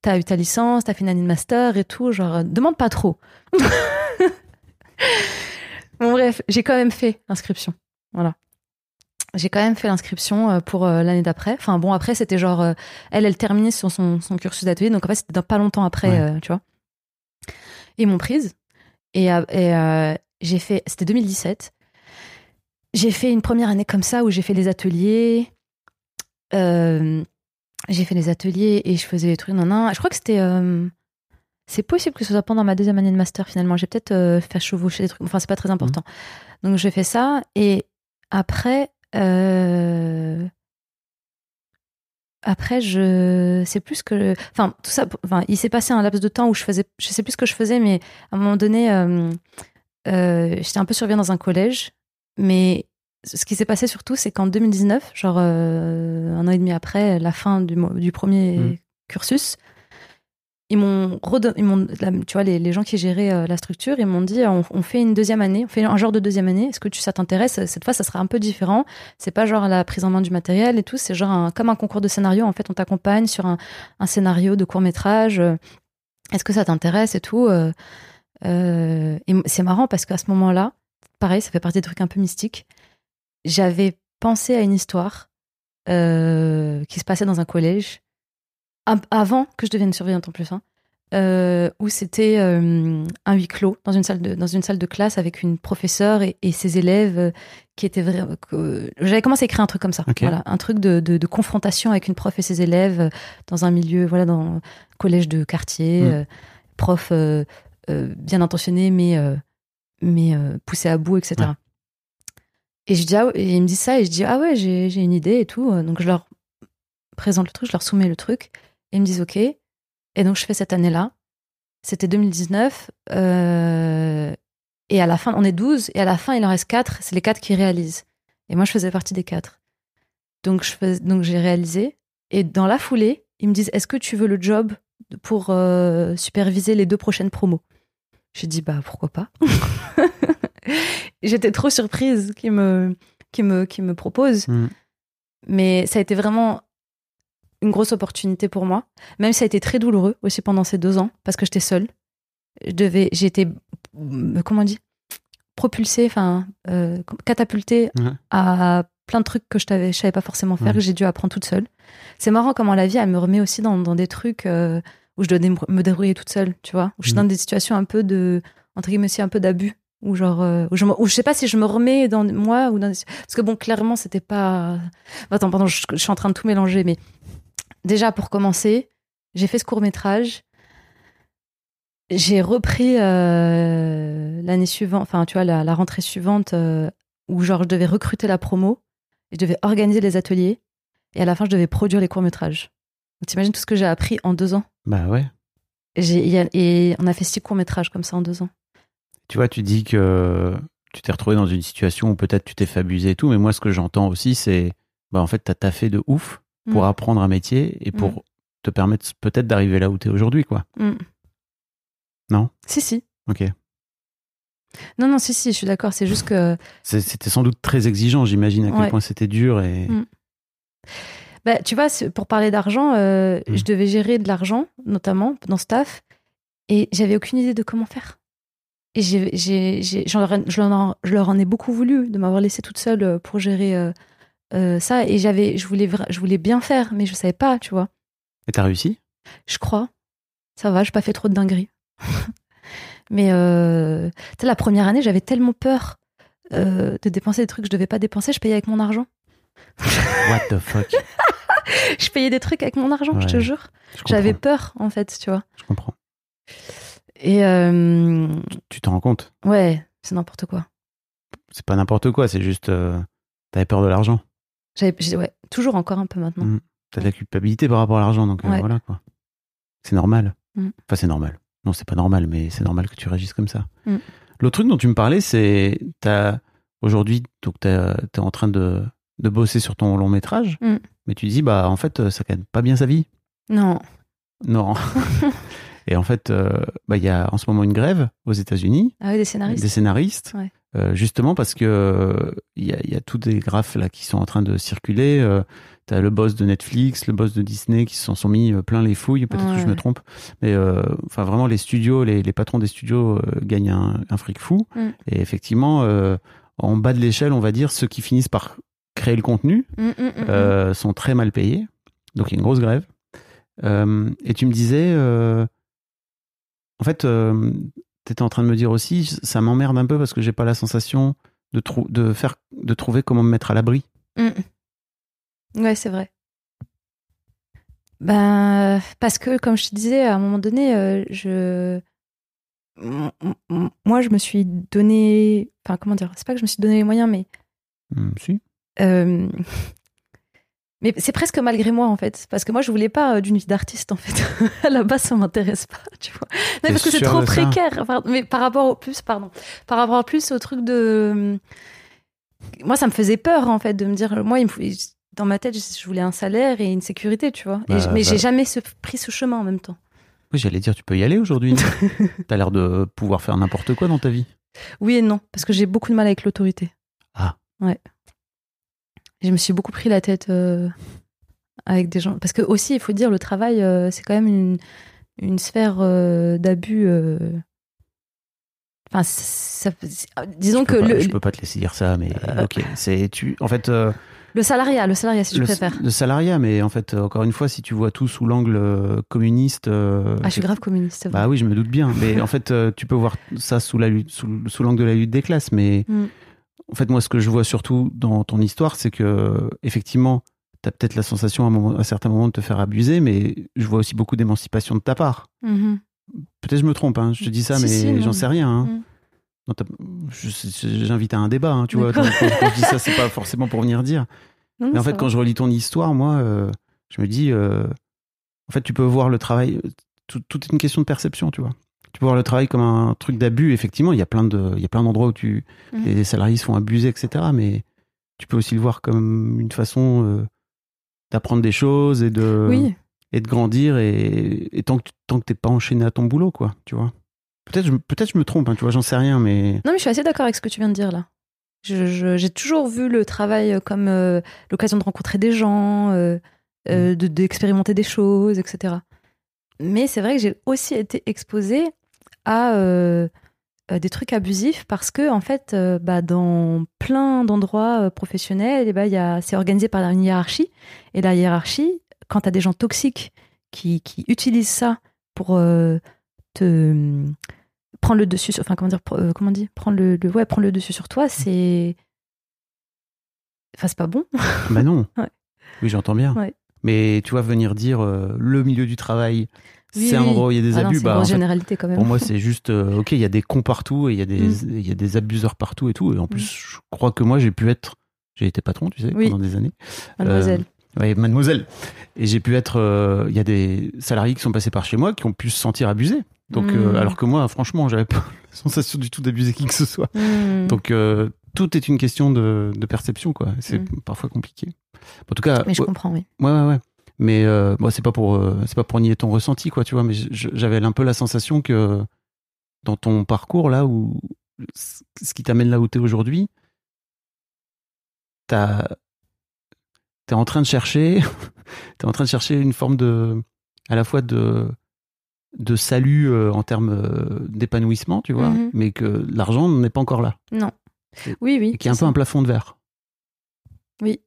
t'as eu ta licence, t'as fait une année de master et tout, genre, euh, demande pas trop. bon, bref, j'ai quand même fait l'inscription. Voilà. J'ai quand même fait l'inscription euh, pour euh, l'année d'après. Enfin, bon, après, c'était genre, euh, elle, elle terminait son, son, son cursus d'atelier, donc en fait, c'était pas longtemps après, Ouais. euh, tu vois. Ils m'ont prise. Et, et, euh, j'ai fait, c'était 2017. J'ai fait une première année comme ça où j'ai fait les ateliers. Euh, j'ai fait les ateliers et je faisais les trucs. Non, non. Je crois que c'était. c'est possible que ce soit pendant ma deuxième année de master finalement. J'ai peut-être fait chevaucher des trucs. Enfin, c'est pas très important. Donc j'ai fait ça et après. Euh, Après, je sais plus ce que. Enfin, tout ça. Enfin, il s'est passé un laps de temps où je faisais. Je sais plus ce que je faisais, mais à un moment donné, euh, euh, j'étais un peu surveillante dans un collège. Mais ce qui s'est passé surtout, c'est qu'en 2019, genre euh, un an et demi après la fin du, du premier Mm. cursus, ils m'ont, tu vois, les, gens qui géraient euh, la structure, ils m'ont dit, on, on fait une deuxième année, on fait un genre de deuxième année. Est-ce que tu, ça t'intéresse? Cette fois, ça sera un peu différent. C'est pas genre la prise en main du matériel et tout. C'est genre comme un concours de scénario. En fait, on t'accompagne sur un, scénario de court métrage. Euh, Est-ce que ça t'intéresse et tout Euh, euh, c'est marrant parce qu'à ce moment-là, pareil, ça fait partie des trucs un peu mystiques. J'avais pensé à une histoire euh, qui se passait dans un collège avant que je devienne surveillante en plus, hein, euh, où c'était euh, un huis clos dans une salle de dans une salle de classe avec une professeure et, et ses élèves euh, qui étaient vraiment. J'avais commencé à écrire un truc comme ça, voilà, un truc de, de, de confrontation avec une prof et ses élèves dans un milieu, voilà, dans un collège de quartier, Mm. euh, prof bien intentionné mais mais poussé à bout, etc. Ouais. Et je dis ah et ils me disent ça et je dis ah ouais j'ai une idée et tout donc je leur présente le truc, je leur soumets le truc ils me disent ok et donc je fais cette année-là. C'était 2019 euh, et à la fin on est 12 et à la fin il en reste 4, c'est les 4 qui réalisent. Et moi je faisais partie des 4. Donc je fais, donc j'ai réalisé et dans la foulée, ils me disent est-ce que tu veux le job pour euh, superviser les deux prochaines promos? J'ai dit bah pourquoi pas. J'étais trop surprise qu'ils me me me proposent. Mm. Mais ça a été vraiment une grosse opportunité pour moi. Même si ça a été très douloureux aussi pendant ces deux ans, parce que j'étais seule. Je devais, j'ai été, euh, comment on dit, propulsée, enfin, euh, catapultée Ouais. à plein de trucs que je je savais pas forcément faire, Ouais. que j'ai dû apprendre toute seule. C'est marrant comment la vie, elle me remet aussi dans, dans des trucs euh, où je dois me débrouiller toute seule, tu vois? Où je suis dans des situations un peu de, entre guillemets, aussi un peu d'abus. Ou genre, euh, où je, où je sais pas si je me remets dans moi ou dans parce que bon, clairement, c'était pas. Attends, pardon, je, je suis en train de tout mélanger, mais déjà pour commencer, j'ai fait ce court métrage. J'ai repris euh, l'année suivante, enfin, tu vois, la, la rentrée suivante, euh, où genre je devais recruter la promo, et je devais organiser les ateliers, et à la fin, je devais produire les courts métrages. T'imagines tout ce que j'ai appris en deux ans Bah ouais. Et a- on a fait six courts métrages comme ça en deux ans. Tu vois, tu dis que tu t'es retrouvé dans une situation où peut-être tu t'es fait abuser et tout, mais moi, ce que j'entends aussi, c'est, bah, en fait, t'as taffé de ouf pour Mm. apprendre un métier et pour Mm. te permettre peut-être d'arriver là où t'es aujourd'hui, quoi. Mm. Non? Si, si. Ok. Non, non, si, si, je suis d'accord. C'est juste que. C'était sans doute très exigeant, j'imagine, à quel Ouais. point c'était dur et. Bah, tu vois, pour parler d'argent, euh, je devais gérer de l'argent, notamment dans ce taf, et j'avais aucune idée de comment faire. Et ai- je, leur en, je leur en ai beaucoup voulu de m'avoir laissée toute seule euh, pour gérer euh, euh, ça et j'avais, je voulais, je voulais bien faire, mais je savais pas, tu vois. Et t'as réussi? Je crois. Ça va, j'ai pas fait trop de dingueries. mais euh, la première année, j'avais tellement peur euh, de dépenser des trucs que je devais pas dépenser. Je payais avec mon argent. What the fuck? Je payais des trucs avec mon argent, je te jure. J'avais peur, en fait, tu vois. Je comprends. Et euh, Tu t'en rends compte? ouais, c'est n'importe quoi. C'est pas n'importe quoi, c'est juste. T'avais peur de l'argent. J'avais, ouais, toujours encore un peu maintenant. Mm. T'as de la culpabilité par rapport à l'argent, donc euh, voilà quoi. C'est normal. Mm. Enfin, c'est normal. Non, c'est pas normal, mais c'est normal que tu réagisses comme ça. Mm. L'autre truc dont tu me parlais, c'est. T'as. Aujourd'hui, donc t'es en train de, de bosser sur ton long métrage, Mm. mais tu dis, bah, en fait, ça gagne pas bien sa vie. Non. Non. Et en fait, euh, bah, il y a en ce moment une grève aux États-Unis Ah oui, des scénaristes. des scénaristes, Ouais. Euh, justement parce que euh, il y, a, il y a tous des graphes là qui sont en train de circuler. Euh, T'as le boss de Netflix, le boss de Disney qui se sont, mis euh, plein les fouilles. Peut-être que je me trompe, mais euh, enfin vraiment les studios, les, les patrons des studios euh, gagnent un, un fric fou. Mm. Et effectivement, euh, en bas de l'échelle, on va dire ceux qui finissent par créer le contenu Mm, mm, euh, sont très mal payés. Donc il y a une grosse grève. Euh, et tu me disais, euh, en fait, tu étais en train de me dire aussi, ça m'emmerde un peu parce que j'ai pas la sensation de, trou- de, faire, de trouver comment me mettre à l'abri. Mm. Ouais, c'est vrai. Ben, parce que, comme je te disais, à un moment donné, euh, je. Moi, je me suis donné. Enfin, comment dire C'est pas que je me suis donné les moyens, mais. Hmm, si. euh, Mais c'est presque malgré moi, en fait. Parce que moi, je voulais pas euh, d'une vie d'artiste, en fait. à la base, ça m'intéresse pas, tu vois. Non, parce que c'est trop précaire. Mais par rapport au plus, pardon. Par rapport au plus au truc de. Moi, ça me faisait peur, en fait, de me dire. Moi, il me faut- dans ma tête, je voulais un salaire et une sécurité, tu vois. Et Bah, je- mais bah. j'ai jamais ce- pris ce chemin en même temps. Oui, j'allais dire, tu peux y aller aujourd'hui. T'as l'air de pouvoir faire n'importe quoi dans ta vie. Oui et non, parce que j'ai beaucoup de mal avec l'autorité. Ah. Ouais. Je me suis beaucoup pris la tête euh, avec des gens. Parce que aussi, il faut dire, le travail, euh, c'est quand même une, une sphère euh, d'abus. Enfin, ça- disons que pas, le, je peux pas te laisser dire ça, mais ok. C'est tu. En fait, le salariat, le salariat, si le, je préfère. le salariat, mais en fait, encore une fois, si tu vois tout sous l'angle communiste. Ah, je suis grave communiste. Bah oui, je me doute bien. Mais en fait, tu peux voir ça sous la lutte, sous, sous l'angle de la lutte des classes. Mais Mm. En fait, moi, ce que je vois surtout dans ton histoire, c'est que effectivement, tu as peut-être la sensation à, un moment, à certains moments de te faire abuser, mais je vois aussi beaucoup d'émancipation de ta part. Mhm. Peut-être je me trompe, hein, je te dis ça, Si, mais si, j'en sais rien. hein. Mm. J'invite à un débat, hein, tu vois. Quand, quand- je dis ça, c'est pas forcément pour venir dire. Non, Mais en fait, va. quand je relis ton histoire, moi, euh, je me dis, euh, en fait, tu peux voir le travail, tout, tout est une question de perception, tu vois. Tu peux voir le travail comme un truc d'abus. Effectivement, il y a plein de, il y a plein d'endroits où tu, Mhm. les salariés se font abuser, etc. Mais tu peux aussi le voir comme une façon euh, d'apprendre des choses et de, Oui, et de grandir et, et tant que tu- tant que t'es pas enchaîné à ton boulot, quoi, tu vois. Peut-être, peut-être je me trompe, hein, tu vois, j'en sais rien, mais Non, mais je suis assez d'accord avec ce que tu viens de dire là. J'ai toujours vu le travail comme euh, l'occasion de rencontrer des gens, euh, euh, de- d'expérimenter des choses, etc. Mais c'est vrai que j'ai aussi été exposée à euh, euh, des trucs abusifs parce que, en fait, euh, bah, dans plein d'endroits professionnels, eh ben, il y a- c'est organisé par une hiérarchie. Et la hiérarchie, quand tu as des gens toxiques qui, qui utilisent ça pour te prendre le dessus sur, enfin comment dire comment on dit prendre le, le- ouais prendre le dessus sur toi c'est enfin c'est pas bon bah non. Ouais. Oui, j'entends bien. Ouais. Mais tu vois, venir dire euh, le milieu du travail, Oui, c'est un endroit où il y a des Ah non, abus. une bah, en généralité quand même pour moi, c'est juste, euh, ok, il y a des cons partout et il y, a des- Mm. il y a des abuseurs partout et tout. Et en plus, je crois que moi, j'ai pu être. J'ai été patron, tu sais, Oui. pendant des années. mademoiselle Oui, mademoiselle. Et j'ai pu être. euh, Il y a des salariés qui sont passés par chez moi qui ont pu se sentir abusés. Donc, euh, Mm. alors que moi, franchement, j'avais pas la sensation du tout d'abuser qui que ce soit. Hmm. Donc, euh, tout est une question de, de perception, quoi. C'est Mm. parfois compliqué. En tout cas, mais je ouais, comprends oui ouais, ouais, ouais. Mais euh, c'est pas pour, euh, c'est pas pour nier ton ressenti, quoi, tu vois. Mais j'avais un peu la sensation que dans ton parcours là, où ce qui t'amène là où t'es aujourd'hui, t'as, t'es en train de chercher, t'es en train de chercher une forme de, à la fois de de salut euh, en termes euh, d'épanouissement, tu vois, Mhm. mais que l'argent n'est pas encore là, non oui oui y a un peu un plafond de verre. Oui.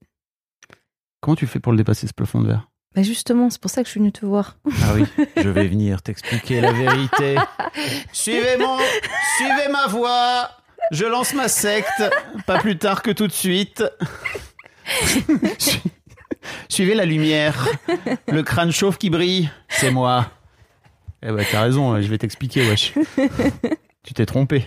Comment tu fais pour le dépasser ce plafond de verre? Bah justement, c'est pour ça que je suis venue te voir. Ah oui, je vais venir t'expliquer la vérité. Suivez mon, suivez ma voix. Je lance ma secte, pas plus tard que tout de suite. Su- Suivez la lumière, le crâne chauve qui brille, c'est moi. Eh bah t'as raison, je vais t'expliquer, wesh. tu t'es trompé.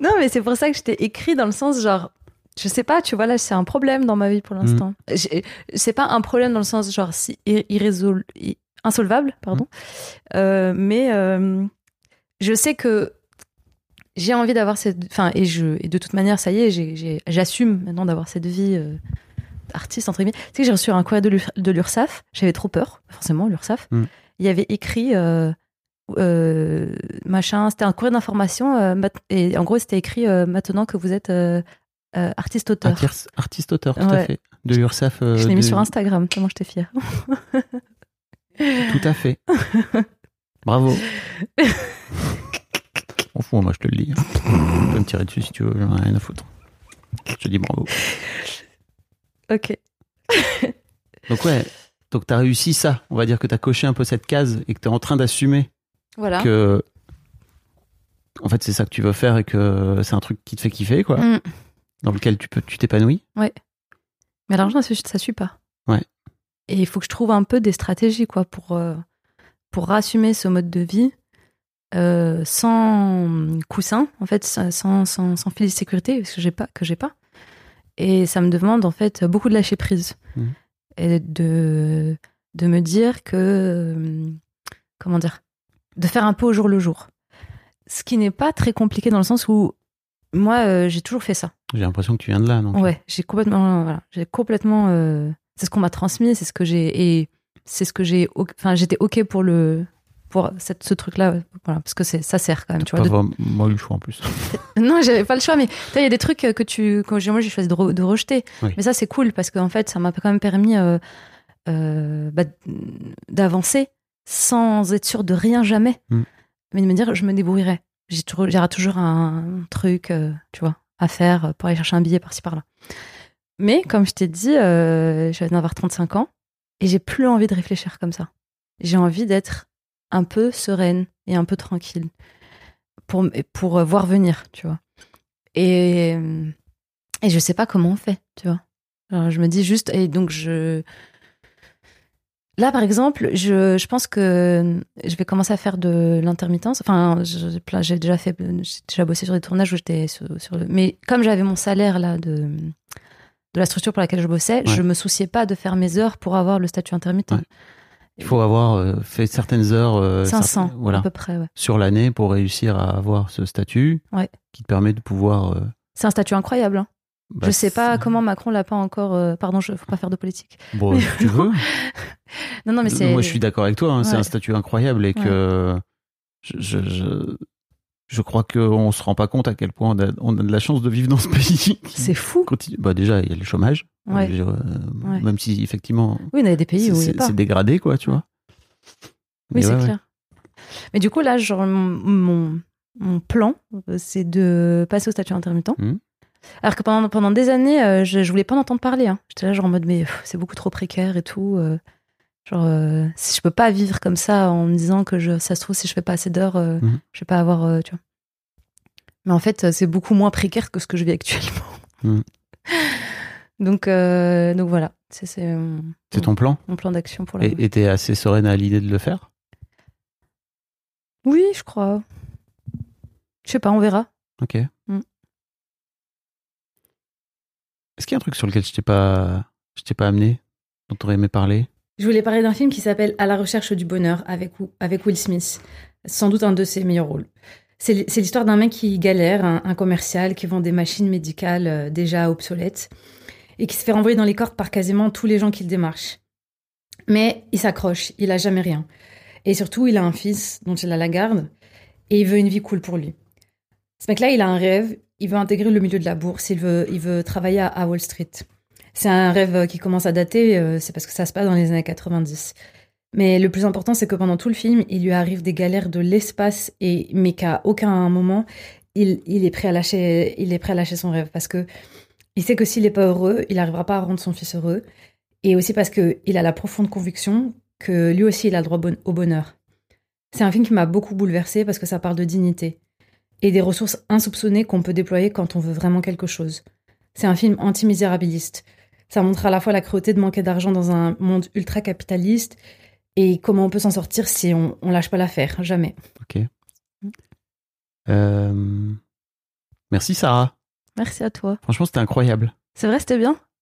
Non, mais c'est pour ça que je t'ai écrit dans le sens genre, je sais pas, tu vois, là, c'est un problème dans ma vie pour l'instant. J'ai- C'est pas un problème dans le sens genre si irrésol... insolvable, pardon. Euh, mais euh, je sais que j'ai envie d'avoir cette. Enfin, et, je, et de toute manière, ça y est, j'assume maintenant d'avoir cette vie euh, d'artiste, entre guillemets. Tu sais que j'ai reçu un courrier de l'Ur- de l'URSAF, j'avais trop peur, forcément, l'URSAF. Mm. Il y avait écrit. euh, machin, c'était un courrier d'information mat- et en gros c'était écrit maintenant que vous êtes euh, artiste-auteur. Artiste- Artiste-auteur, tout à fait. De l'URSAF. euh, je l'ai mis de- sur Instagram, tellement j'étais fière. Tout à fait. Bravo. Au fond, moi je te le dis. Tu peux me tirer dessus si tu veux, j'en ai rien à foutre. Je te dis bravo. ok. Donc ouais, donc t'as réussi ça. On va dire que t'as coché un peu cette case et que t'es en train d'assumer Voilà. que en fait c'est ça que tu veux faire et que c'est un truc qui te fait kiffer quoi, Mm. Dans lequel tu peux tu t'épanouis. Mais l'argent, ça, ça suit pas. Ouais. Et il faut que je trouve un peu des stratégies, quoi, pour, euh, pour assumer ce mode de vie euh, sans coussin, en fait, sans, sans, sans, filet de sécurité, parce que j'ai pas, que j'ai pas. Et ça me demande, en fait, beaucoup de lâcher prise. Mhm. Et de, de me dire que. Comment dire De faire un peu au jour le jour. Ce qui n'est pas très compliqué dans le sens où moi, euh, j'ai toujours fait ça. J'ai l'impression que tu viens de là, non Ouais, j'ai complètement, voilà, j'ai complètement, euh, c'est ce qu'on m'a transmis, c'est ce que j'ai et c'est ce que j'ai, enfin, j'étais ok pour le, pour cette, ce truc-là, voilà, parce que c'est, ça sert quand même, tu Pas vois. de- moi eu le choix en plus. Non, j'avais pas le choix, mais il y a des trucs que tu, j'ai- moi j'ai choisi de, re- de rejeter, Oui. mais ça c'est cool parce qu'en fait, ça m'a quand même permis euh, euh, bah, d'avancer sans être sûr de rien jamais, Mm. mais de me dire je me débrouillerai. J'ai toujours, toujours un truc, euh, tu vois, à faire pour aller chercher un billet par-ci par-là. Mais comme je t'ai dit, euh, je vais en avoir 35 ans et j'ai plus envie de réfléchir comme ça. J'ai envie d'être un peu sereine et un peu tranquille pour, pour euh, voir venir, tu vois. Et, et je sais pas comment on fait, tu vois. Je me dis juste, et donc je. Là, par exemple, je, je pense que je vais commencer à faire de l'intermittence. Enfin, j'ai déjà fait, j'ai déjà bossé sur des tournages où j'étais sur, sur le. Mais comme j'avais mon salaire là de, de la structure pour laquelle je bossais, Ouais. je me souciais pas de faire mes heures pour avoir le statut intermittent. Ouais. Il faut avoir euh, fait certaines heures euh, 500 certaines- voilà, à peu près, ouais. sur l'année pour réussir à avoir ce statut qui te permet de pouvoir. euh, C'est un statut incroyable. hein. Bah, je sais pas comment Macron l'a pas encore. euh, pardon, je faut pas faire de politique. Bon, si tu veux. Non, non, mais c'est. Moi, je suis d'accord avec toi. hein, C'est un statut incroyable et que je, je, je, je crois qu'on se rend pas compte à quel point on a, on a de la chance de vivre dans ce pays. C'est fou. Continue- Bah déjà, il y a le chômage. Ouais. Dire, euh, Ouais. Même si effectivement, Oui, il y a des pays où c'est dégradé, quoi, tu vois. Oui, Mais c'est clair. Mais du coup, là, genre, mon, mon, plan, euh, c'est de passer au statut intermittent. Mhm. Alors que pendant, pendant des années, euh, je, je voulais pas en entendre parler. hein. J'étais là, genre, en mode, mais c'est beaucoup trop précaire et tout. euh, genre, euh, si je peux pas vivre comme ça en me disant que je, ça se trouve, si je fais pas assez d'heures, Mhm. je vais pas avoir, tu vois. Mais en fait, c'est beaucoup moins précaire que ce que je vis actuellement. Mhm. donc, donc voilà. C'est c'est, C'est ton plan? mon plan d'action pour la Et et t'es assez sereine à l'idée de le faire? Oui, je crois. Je sais pas, on verra. Ok. Mm. Est-ce qu'il y a un truc sur lequel je t'ai pas, je t'ai pas amené, dont t'aurais aimé parler? Je voulais parler d'un film qui s'appelle À la recherche du bonheur avec, Will Smith. Sans doute un de ses meilleurs rôles. C'est l'histoire d'un mec qui galère, un, un commercial qui vend des machines médicales euh, déjà obsolètes et qui se fait renvoyer dans les cordes par quasiment tous les gens qu'il démarche. Mais il s'accroche, il a jamais rien. Et surtout, il a un fils dont il a la garde et il veut une vie cool pour lui. Ce mec-là, il a un rêve, il veut intégrer le milieu de la bourse, il veut, il veut travailler à, Wall Street. C'est un rêve qui commence à dater, euh, c'est parce que ça se passe dans les années 90. Mais le plus important, c'est que pendant tout le film, il lui arrive des galères de l'espace, et mais qu'à aucun moment, il, il est prêt à lâcher, il est prêt à lâcher son rêve, parce que Il sait que s'il n'est pas heureux, il n'arrivera pas à rendre son fils heureux. Et aussi parce qu'il a la profonde conviction que lui aussi, il a le droit au bonheur. C'est un film qui m'a beaucoup bouleversée parce que ça parle de dignité et des ressources insoupçonnées qu'on peut déployer quand on veut vraiment quelque chose. C'est un film anti-misérabiliste. Ça montre à la fois la cruauté de manquer d'argent dans un monde ultra capitaliste et comment on peut s'en sortir si on, on lâche pas l'affaire, jamais. Ok. Euh, Merci Sarah. Merci à toi. Franchement, c'était incroyable. C'est vrai, c'était bien